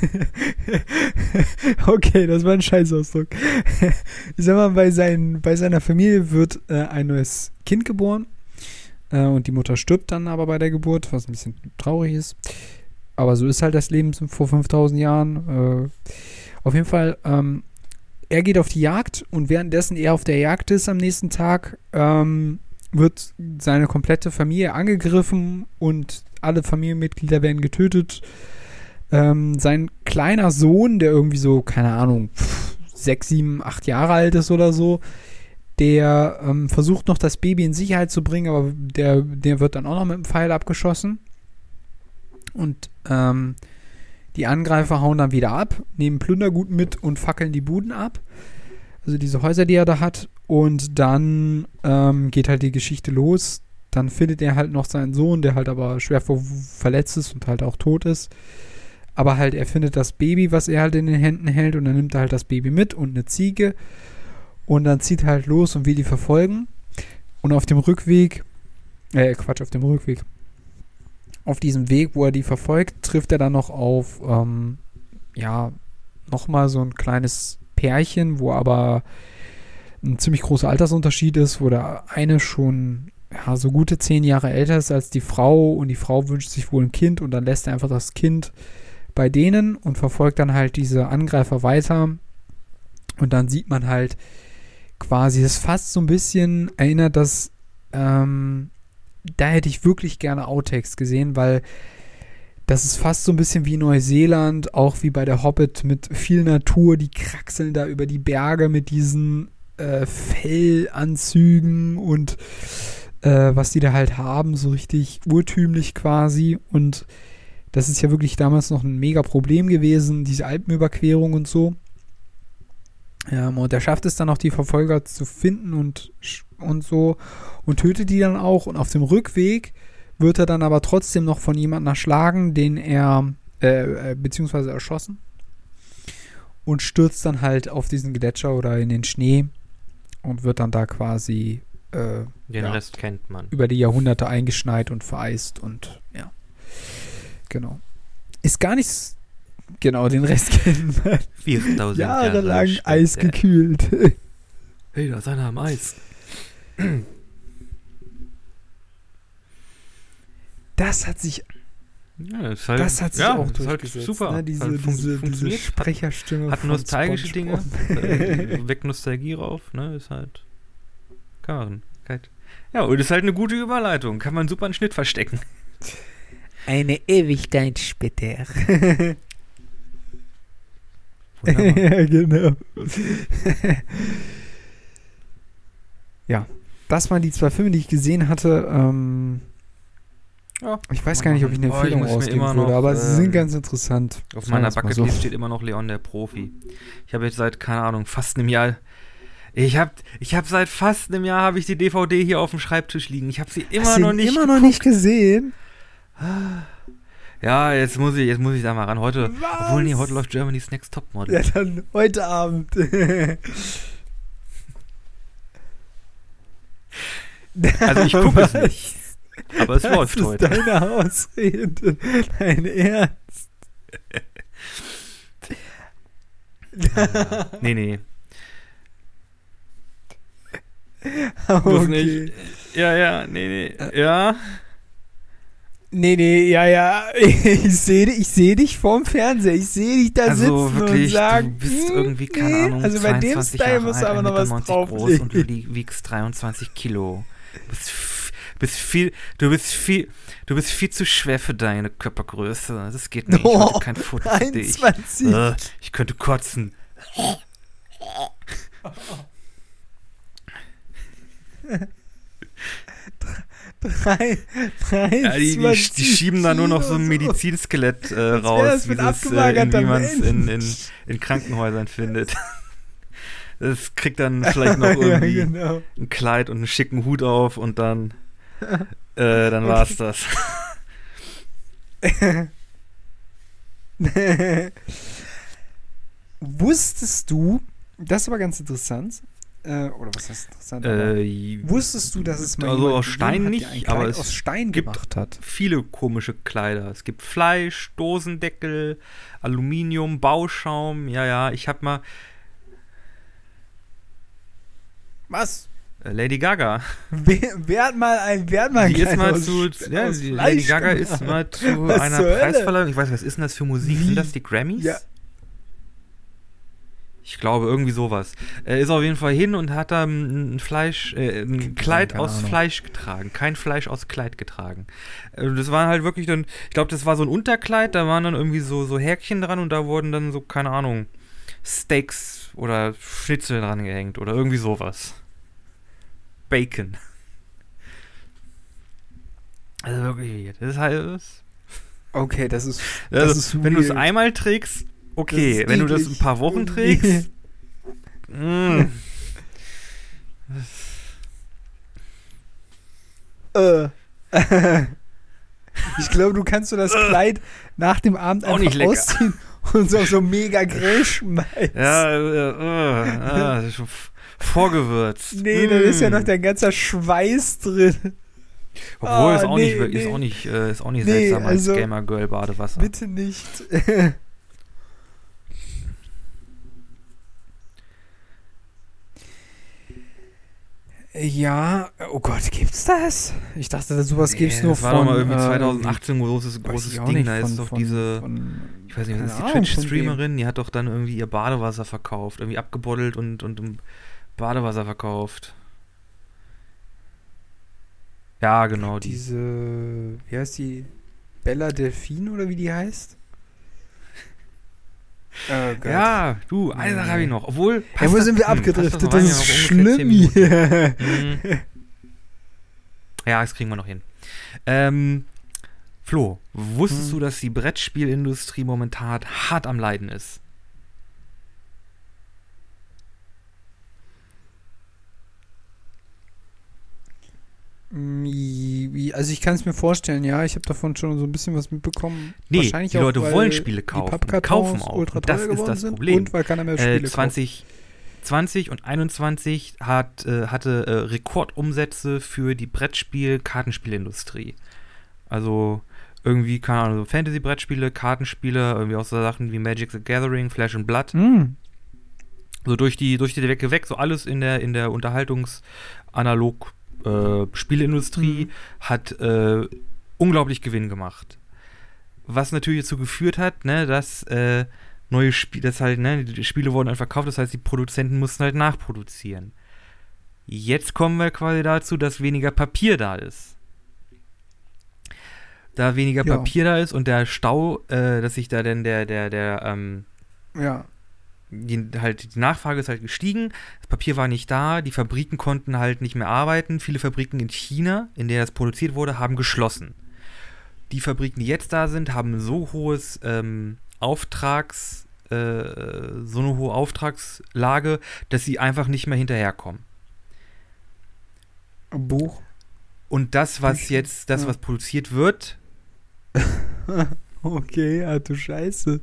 *laughs* okay, das war ein Scheißausdruck. *laughs* ich sag mal, bei, seinen, bei seiner Familie wird äh, ein neues Kind geboren. Äh, und die Mutter stirbt dann aber bei der Geburt, was ein bisschen traurig ist. Aber so ist halt das Leben vor 5000 Jahren. Äh, auf jeden Fall, ähm, er geht auf die Jagd und währenddessen er auf der Jagd ist am nächsten Tag, ähm, wird seine komplette Familie angegriffen und alle Familienmitglieder werden getötet. Ähm, sein kleiner Sohn, der irgendwie so, keine Ahnung, pff, sechs, sieben, acht Jahre alt ist oder so, der ähm, versucht noch das Baby in Sicherheit zu bringen, aber der, der wird dann auch noch mit dem Pfeil abgeschossen. Und ähm, die Angreifer hauen dann wieder ab, nehmen Plündergut mit und fackeln die Buden ab. Also diese Häuser, die er da hat. Und dann ähm, geht halt die Geschichte los. Dann findet er halt noch seinen Sohn, der halt aber schwer ver verletzt ist und halt auch tot ist. Aber halt, er findet das Baby, was er halt in den Händen hält. Und dann nimmt er halt das Baby mit und eine Ziege. Und dann zieht halt los und will die verfolgen. Und auf dem Rückweg, äh, Quatsch, auf dem Rückweg, auf diesem Weg, wo er die verfolgt, trifft er dann noch auf, ähm, ja, nochmal so ein kleines Pärchen, wo aber ein ziemlich großer Altersunterschied ist, wo der eine schon ja, so gute zehn Jahre älter ist als die Frau und die Frau wünscht sich wohl ein Kind und dann lässt er einfach das Kind bei denen und verfolgt dann halt diese Angreifer weiter. Und dann sieht man halt quasi, das fast so ein bisschen erinnert das, ähm, da hätte ich wirklich gerne Outtakes gesehen, weil das ist fast so ein bisschen wie Neuseeland, auch wie bei der Hobbit mit viel Natur, die kraxeln da über die Berge mit diesen äh, Fellanzügen und äh, was die da halt haben, so richtig urtümlich quasi. Und das ist ja wirklich damals noch ein mega Problem gewesen, diese Alpenüberquerung und so. Ähm, und er schafft es dann auch, die Verfolger zu finden und, und so und tötet die dann auch. Und auf dem Rückweg wird er dann aber trotzdem noch von jemandem erschlagen, den er, äh, äh, beziehungsweise erschossen. Und stürzt dann halt auf diesen Gletscher oder in den Schnee und wird dann da quasi äh, Den Ja. Rest kennt man. über die Jahrhunderte eingeschneit und vereist und ja. Genau. Ist gar nichts. Genau, den Rest kennen wir. 4000 Jahre Jahrelang später. eisgekühlt. *laughs* Hey, da ist einer am Eis. Das hat sich, Ja, ist halt, das hat sich ja, auch halt durchgesetzt. super. Ne? Diese, halt fun diese, diese funktioniert. Sprecherstimme. Hat von nostalgische Dinge. *laughs* Äh, Weg Nostalgie rauf, ne? Ist halt. Kamerakeit. Ja, und ist halt eine gute Überleitung. Kann man super einen Schnitt verstecken. Eine Ewigkeit später. *laughs* *laughs* Ja, genau. *laughs* ja, das waren die zwei Filme, die ich gesehen hatte. Ähm, Ja, ich weiß gar nicht, ob ich eine Oh, ich Empfehlung muss mir ausgeben immer würde, noch, aber sie ähm, sind ganz interessant. Auf meiner Bucketlist so. steht immer noch Leon der Profi. Ich habe jetzt seit, keine Ahnung, fast einem Jahr. Ich habe ich hab seit fast einem Jahr habe ich die DVD hier auf dem Schreibtisch liegen. Ich habe sie immer Hast noch nicht immer noch nicht gesehen. Ja, jetzt muss ich, jetzt muss ich da mal ran. Heute, Was? obwohl nee, heute läuft Germany's Next Topmodel. Ja, dann heute Abend. *laughs* Also ich gucke es *laughs* nicht. Aber es das läuft ist heute. deine Ausrede. Dein Ernst. Nee, nee. *laughs* Bloß okay. nicht. Ja, ja, nee, nee. Ja. Nee, nee, ja, ja. *laughs* Ich sehe ich seh dich vorm Fernseher. Ich sehe dich da Also sitzen wirklich, und sagen. du bist hm, irgendwie, keine nee. Ahnung, Also bei dem 22 Style Jahre muss alt, aber noch was 1,90 drauf groß und du wiegst 23 Kilo. Du bist, bist viel, du bist viel, du bist viel zu schwer für deine Körpergröße. Das geht nicht. Ich Oh, wollte kein Foto für dich. 21. Äh, ich könnte kotzen. *laughs* Drei, drei, Ja, die, die, die schieben da nur noch so ein Medizinskelett äh, raus, wie, äh, man es in, in, in Krankenhäusern findet. *laughs* Das kriegt dann vielleicht noch *laughs* ja, irgendwie genau. ein Kleid und einen schicken Hut auf und dann, äh, dann war's *laughs* das. Wusstest du, das aber ganz interessant, äh, oder was heißt interessant, Äh, wusstest du, dass es mal also aus Stein hat, nicht, ein aber es aus Stein gibt- gemacht hat? viele komische Kleider. Es gibt Fleisch, Dosendeckel, Aluminium, Bauschaum. Ja, ja, ich hab mal Was? äh, Lady Gaga. Wer, wer hat mal ein, wer hat mal ein Die ist mal zu, ja, Lady Gaga gemacht? ist mal zu Was einer? Preisverleihung. Ich weiß, was ist denn das für Musik? Wie? Sind das die Grammys? Ja. Ich glaube, irgendwie sowas. Er ist auf jeden Fall hin und hat da ein, Fleisch, äh, ein Kleid aus Ahnung. Fleisch getragen. Kein Fleisch aus Kleid getragen. Äh, Das war halt wirklich dann, ich glaube, das war so ein Unterkleid, da waren dann irgendwie so, so Häkchen dran und da wurden dann so, keine Ahnung, Steaks oder Schnitzel dran gehängt oder irgendwie sowas. Bacon. Also wirklich, das ist halt. Das, Okay, das ist, das also, ist wenn du es einmal trägst, okay. Wenn du das eklig. ein paar Wochen trägst, *laughs* mm, Äh. *laughs* ich glaube, du kannst so das Kleid nach dem Abend Auch einfach ausziehen und so, so mega grell schmeißen. ja, äh, äh, das ist schon vorgewürzt. Nee, da ist ja Mm. noch dein ganzer Schweiß drin. Obwohl, Ah, ist auch nee, nicht, wirklich- ist nee. auch nicht, äh, ist auch nicht Nee, seltsam als also, Gamer Girl Badewasser. Bitte nicht. *laughs* Ja, oh Gott, gibt's das? Ich dachte, sowas Nee, gibt's nur das von. war doch mal irgendwie äh, 2018 ein großes, großes Ding. Da ist doch diese, von- ich weiß nicht, was ist die Twitch-Streamerin, die hat doch dann irgendwie ihr Badewasser verkauft, irgendwie abgebuddelt und, und im Badewasser verkauft. Ja, genau, die. Diese, wie heißt die? Bella Delphine oder wie die heißt? Oh Gott. Ja, du, eine Sache habe ich noch. Obwohl, Ja, wo das- sind wir hm, abgedriftet? Das rein? ist Ja, noch ungefähr 10 schlimm hier. Mhm. Ja, das kriegen wir noch hin. Ähm, Flo, wusstest Hm. du, dass die Brettspielindustrie momentan hart am Leiden ist? Also ich kann es mir vorstellen, ja, ich habe davon schon so ein bisschen was mitbekommen. Nee, Wahrscheinlich die auch, Leute weil wollen Spiele die kaufen. Pappkartons kaufen auch. ultra Und das ist das sind Problem. Und weil keiner mehr Spiele Äh, kauft. 2020 und 21 hat, äh, hatte äh, Rekordumsätze für die Brettspiel-Kartenspielindustrie. Also irgendwie, keine Ahnung, so Fantasy-Brettspiele, Kartenspiele, irgendwie auch so Sachen wie Magic the Gathering, Flash and Blood. Hm. so durch die durch die Decke weg, so alles in der in der Unterhaltungs-Analog äh, Spieleindustrie Mhm. hat äh, unglaublich Gewinn gemacht. Was natürlich dazu geführt hat, ne, dass äh, neue Spiele, das halt, ne, die Spiele wurden halt verkauft, das heißt, die Produzenten mussten halt nachproduzieren. Jetzt kommen wir quasi dazu, dass weniger Papier da ist. Da weniger Ja. Papier da ist und der Stau, äh, dass sich da denn der, der, der, ähm, Ja. Die, halt, die Nachfrage ist halt gestiegen, das Papier war nicht da, die Fabriken konnten halt nicht mehr arbeiten. Viele Fabriken in China, in denen das produziert wurde, haben geschlossen. Die Fabriken, die jetzt da sind, haben so hohes ähm, Auftrags, äh, so eine hohe Auftragslage, dass sie einfach nicht mehr hinterherkommen. Buch. Und das, was jetzt, das, was produziert wird, *laughs* Okay, ah du Scheiße.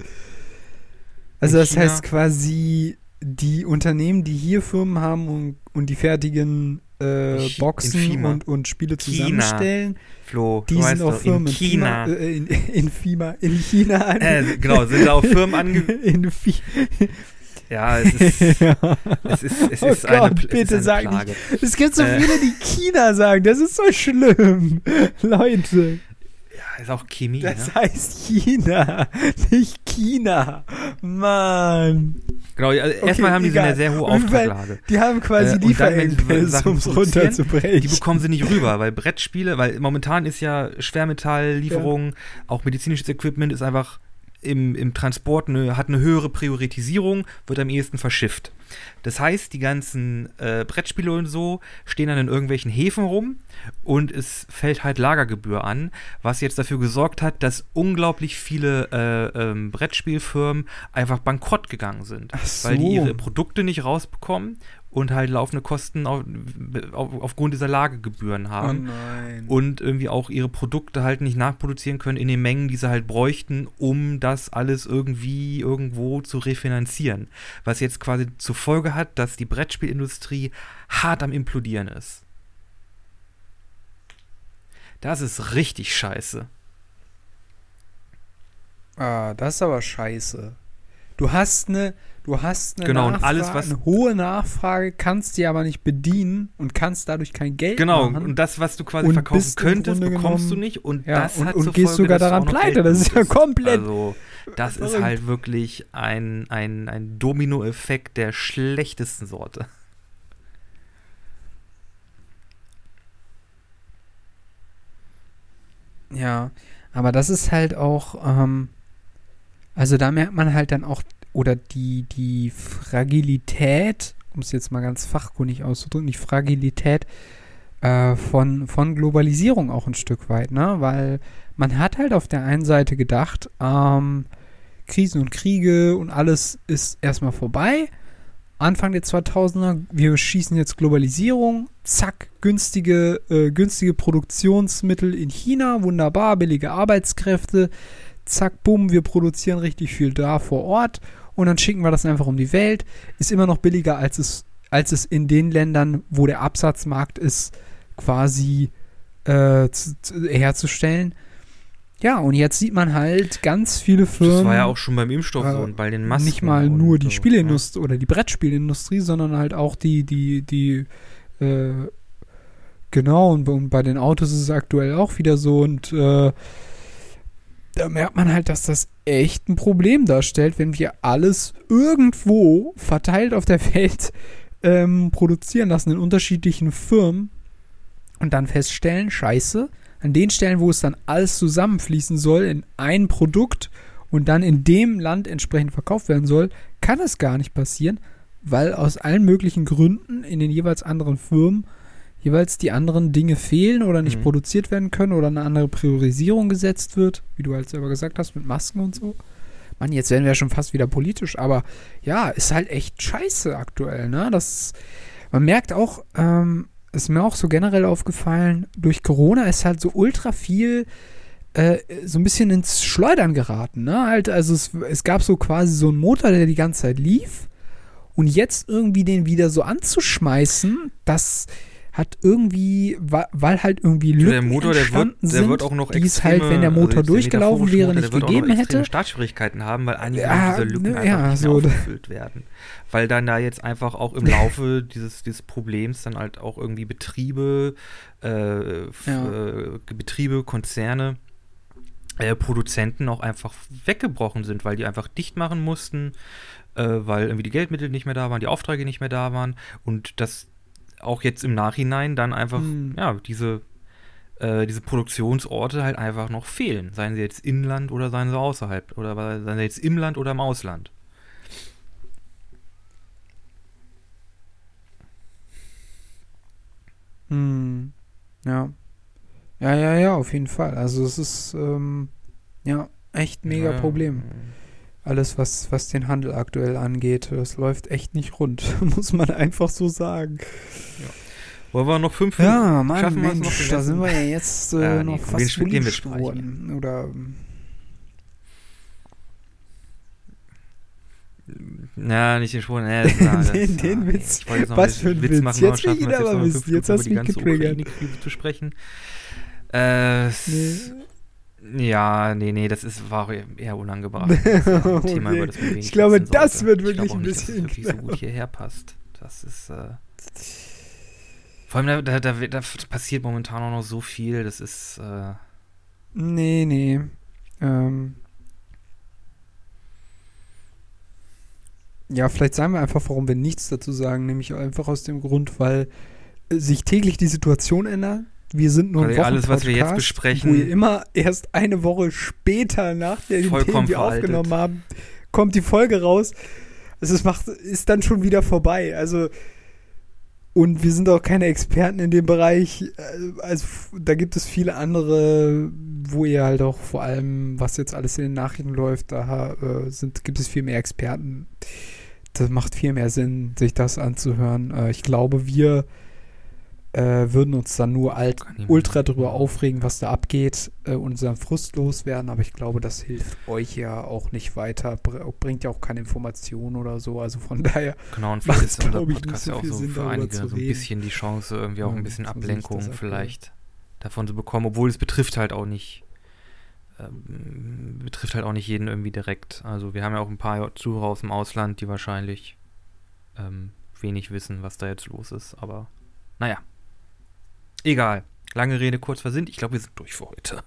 Also das China- heißt quasi, die Unternehmen, die hier Firmen haben und, und die fertigen äh, Boxen und, und Spiele China. zusammenstellen, Flo, die sind auch Firmen in China. Fima, äh, in, *laughs* in, Fima, in China an. äh, genau, sind da auch Firmen ange... *laughs* in Fi *laughs* Ja, es ist, ja. es ist, es Oh ist eine, Gott, es bitte ist eine sag Plage. Es gibt so Äh. viele, die China sagen. Das ist so schlimm. Leute, Ja, ist auch Chemie, das ne? heißt China, *laughs* nicht China. Mann. Genau, also erstmal haben die so eine sehr hohe Auftragslage. Die haben quasi Äh, Lieferengpässe, um es runterzubrechen. Die bekommen sie nicht rüber, weil Brettspiele, weil momentan ist ja Schwermetalllieferung, auch medizinisches Equipment ist einfach im, im Transport eine, hat eine höhere Priorisierung, wird am ehesten verschifft. Das heißt, die ganzen äh, Brettspiele und so stehen dann in irgendwelchen Häfen rum und es fällt halt Lagergebühr an, was jetzt dafür gesorgt hat, dass unglaublich viele äh, ähm, Brettspielfirmen einfach bankrott gegangen sind, Ach weil die so. ihre Produkte nicht rausbekommen und halt laufende Kosten auf, auf, aufgrund dieser Lagergebühren oh haben nein. und irgendwie auch ihre Produkte halt nicht nachproduzieren können in den Mengen, die sie halt bräuchten, um das alles irgendwie irgendwo zu refinanzieren. Was jetzt quasi zur Folge hat, dass die Brettspielindustrie hart am implodieren ist. Das ist richtig scheiße. ah, das ist aber scheiße. Du hast eine, du hast eine, Genau, und Nachfrage, alles, was- eine hohe Nachfrage, kannst die aber nicht bedienen und kannst dadurch kein Geld Genau, machen. und das, was du quasi Und verkaufen könntest, bekommst du genommen- nicht. Und Ja, das und- hat und zur gehst Folge, sogar du daran pleite. Das ist ja komplett Also, das ist halt wirklich ein, ein, ein Dominoeffekt der schlechtesten Sorte. Ja, aber das ist halt auch, ähm, also da merkt man halt dann auch, oder die, die Fragilität, um es jetzt mal ganz fachkundig auszudrücken, die Fragilität äh, von, von Globalisierung auch ein Stück weit, ne? Weil man hat halt auf der einen Seite gedacht, ähm, Krisen und Kriege und alles ist erstmal vorbei. Anfang der 2000er, wir schießen jetzt Globalisierung, zack, günstige, äh, günstige Produktionsmittel in China, wunderbar, billige Arbeitskräfte, zack, bumm, wir produzieren richtig viel da vor Ort und dann schicken wir das einfach um die Welt. Ist immer noch billiger, als es, als es in den Ländern, wo der Absatzmarkt ist, quasi äh, zu, zu, herzustellen. Ja, und jetzt sieht man halt ganz viele Firmen. Das war ja auch schon beim Impfstoff äh, und bei den Masken. nicht mal nur die so, Spieleindustrie oder die Brettspielindustrie, sondern halt auch die, die, die, äh, genau, und, bei- und bei den Autos ist es aktuell auch wieder so und äh, da merkt man halt, dass das echt ein Problem darstellt, wenn wir alles irgendwo verteilt auf der Welt ähm, produzieren lassen in unterschiedlichen Firmen und dann feststellen, scheiße, an den Stellen, wo es dann alles zusammenfließen soll in ein Produkt und dann in dem Land entsprechend verkauft werden soll, kann es gar nicht passieren, weil aus allen möglichen Gründen in den jeweils anderen Firmen jeweils die anderen Dinge fehlen oder nicht Mhm. produziert werden können oder eine andere Priorisierung gesetzt wird, wie du halt selber gesagt hast, mit Masken und so. Mann, jetzt werden wir ja schon fast wieder politisch, aber ja, ist halt echt scheiße aktuell, ne? Das, man merkt auch, ähm, ist mir auch so generell aufgefallen, durch Corona ist halt so ultra viel äh, so ein bisschen ins Schleudern geraten, ne? Halt, also es, es gab so quasi so einen Motor, der die ganze Zeit lief und jetzt irgendwie den wieder so anzuschmeißen, das hat irgendwie, weil halt irgendwie Lücken Der Motor, der wird, der sind, wird auch noch die es halt, wenn der Motor also der durchgelaufen metaphorische wäre, nicht der gegeben hätte. Startschwierigkeiten haben, weil einige Ja, dieser Lücken ne, einfach ja, nicht so- mehr aufgefüllt werden. Weil dann da jetzt einfach auch im *laughs* Laufe dieses, dieses Problems dann halt auch irgendwie Betriebe, äh, Ja. äh, Betriebe, Konzerne, äh, Produzenten auch einfach weggebrochen sind, weil die einfach dicht machen mussten, äh, weil irgendwie die Geldmittel nicht mehr da waren, die Aufträge nicht mehr da waren und das auch jetzt im Nachhinein dann einfach, Hm. ja, diese, äh, diese Produktionsorte halt einfach noch fehlen. Seien sie jetzt Inland oder seien sie außerhalb oder seien sie jetzt im Land oder im Ausland. Hm. Ja. Ja, ja, ja, auf jeden Fall. Also es ist ähm, ja echt mega Ja, Problem alles, was, was den Handel aktuell angeht. Das läuft echt nicht rund, *laughs* muss man einfach so sagen. Ja. Wollen wir noch fünf Minuten? Ja, Mann, Schaffen Mensch, noch da sind wir ja jetzt äh, ja, noch fast gehen wir Stunden oder Na, nicht den Schwulen. *laughs* Äh, den, den ah, Witz. was für ein Witz. Witz machen, jetzt will ich ihn aber wissen. Jetzt hast du mich getriggert. Zu sprechen. Äh, nee. Ja, nee, nee, das ist, war eher unangebracht. *laughs* Das ein Thema, das wenig Ich glaube, das wird Ich wirklich ein nicht, dass bisschen wirklich so gut hierher passt. Das ist, äh, vor allem, da, da, da, da passiert momentan auch noch so viel, das ist, äh, Nee, nee. Ähm. Ja, vielleicht sagen wir einfach, warum wir nichts dazu sagen. Nämlich einfach aus dem Grund, weil äh, sich täglich die Situation ändert. Wir sind nur ein Weil alles, was wir jetzt besprechen- wo ihr immer erst eine Woche später nach den Themen, die wir aufgenommen haben, kommt die Folge raus. Also es macht, ist dann schon wieder vorbei. Also und wir sind auch keine Experten in dem Bereich. Äh, Also da gibt es viele andere, wo ihr halt auch vor allem, was jetzt alles in den Nachrichten läuft, da äh, sind, gibt es viel mehr Experten. Das macht viel mehr Sinn, sich das anzuhören. Äh, ich glaube, wir äh, würden uns dann nur alt, ultra drüber aufregen, was da abgeht, äh, unseren Frust loswerden. Aber ich glaube, das hilft euch ja auch nicht weiter, br bringt ja auch keine Informationen oder so. Also von *laughs* daher Genau, und vielleicht ist unser Podcast so ja auch viel so Sinn, für einige so ein bisschen die Chance, irgendwie auch Ja, ein bisschen so Ablenkung vielleicht davon zu bekommen, obwohl es betrifft halt auch nicht, ähm, betrifft halt auch nicht jeden irgendwie direkt. Also wir haben ja auch ein paar Zuhörer aus dem Ausland, die wahrscheinlich ähm, wenig wissen, was da jetzt los ist, aber naja. Egal. Lange Rede, kurz versinnt. Ich glaube, wir sind durch für heute.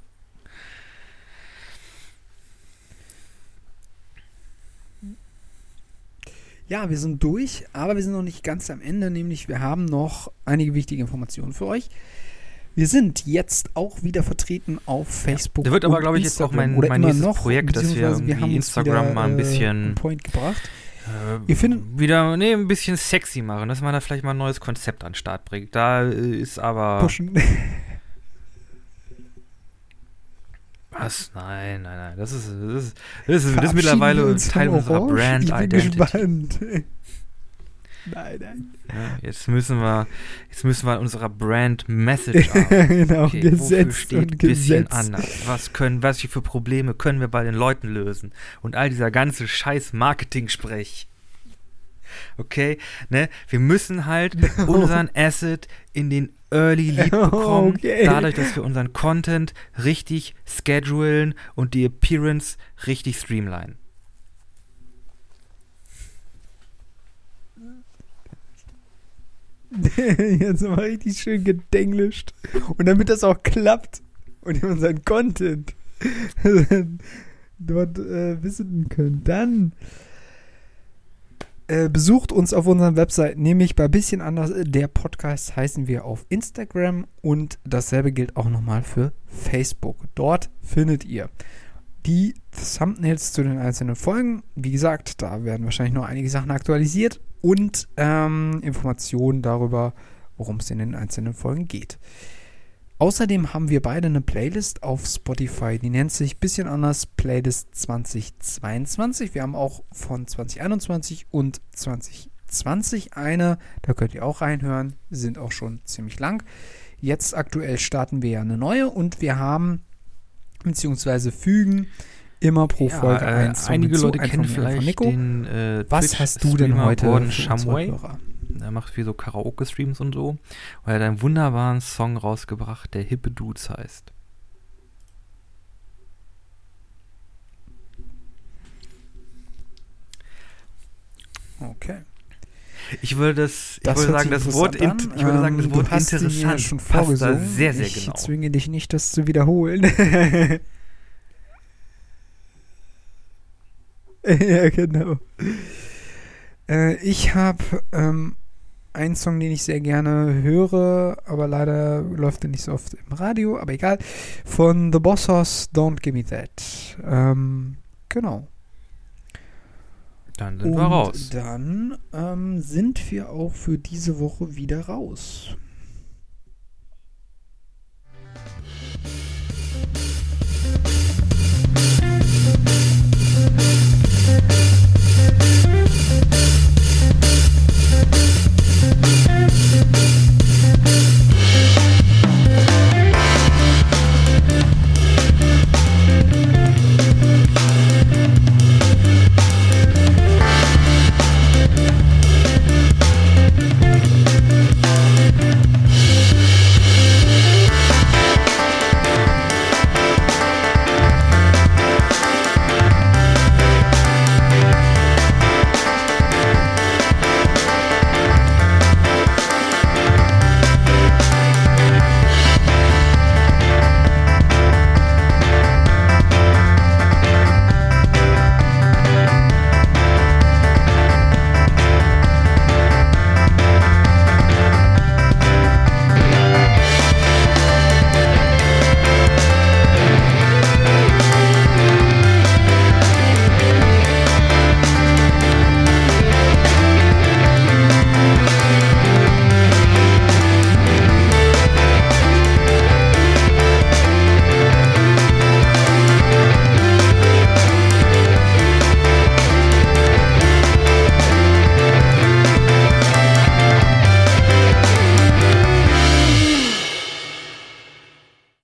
Ja, wir sind durch, aber wir sind noch nicht ganz am Ende, nämlich wir haben noch einige wichtige Informationen für euch. Wir sind jetzt auch wieder vertreten auf Facebook. Da wird aber, glaube ich, jetzt auch mein- mein nächstes noch, Projekt, dass wir uns Instagram wieder, mal ein äh, bisschen- Point gebracht. Äh, Ihr findet- wieder, nee, ein bisschen sexy machen, dass man da vielleicht mal ein neues Konzept an den Start bringt. Da äh, ist aber. Pushen. *laughs* Was? Nein, nein, nein. Das ist, das ist, das ist, das ist mittlerweile Teil unserer? Brand Identity. *laughs* nein, nein. Ja, jetzt müssen wir, jetzt müssen wir an unserer Brand Message *laughs* arbeiten. genau, Okay, wofür Gesetz steht und bisschen Gesetz. anders? Was können, was für Probleme können wir bei den Leuten lösen? Und all dieser ganze scheiß Marketing-Sprech. Okay, ne? Wir müssen halt *laughs* unseren Asset in den Early Lead *laughs* bekommen, Okay. dadurch, dass wir unseren Content richtig schedulen und die Appearance richtig streamline. *laughs* Jetzt mal richtig schön gedenglischt. Und damit das auch klappt und ihr unseren Content *laughs* dort äh, visiten könnt, dann äh, besucht uns auf unseren Website, nämlich bei bisschen anders. Der Podcast heißen wir auf Instagram und dasselbe gilt auch nochmal für Facebook. Dort findet ihr die Thumbnails zu den einzelnen Folgen. Wie gesagt, da werden wahrscheinlich noch einige Sachen aktualisiert und ähm, Informationen darüber, worum es in den einzelnen Folgen geht. Außerdem haben wir beide eine Playlist auf Spotify, die nennt sich bisschen anders Playlist 2022. Wir haben auch von 2021 und 2020 eine, da könnt ihr auch reinhören, sind auch schon ziemlich lang. Jetzt aktuell starten wir ja eine neue und wir haben beziehungsweise fügen immer pro Folge äh, ein Song einige Leute ein kennen vielleicht Nico. den äh, Was hast du denn heute Gordon Shumway? Er macht viel so Karaoke-Streams und so. Und er hat einen wunderbaren Song rausgebracht, der Hippe Dudes heißt. Okay. Ich würde das, ich Das würde sagen, das Wort, interessant in, ich würde sagen, das Ähm, Wort ja interessant schon passt da sehr, sehr ich genau. zwinge dich nicht, das zu wiederholen. *laughs* *laughs* ja, genau. Äh, ich habe ähm, einen Song, den ich sehr gerne höre, aber leider läuft er nicht so oft im Radio, aber egal. Von The Bossos Don't Give Me That. Ähm, genau. Dann sind Und wir raus. Dann ähm, sind wir auch für diese Woche wieder raus.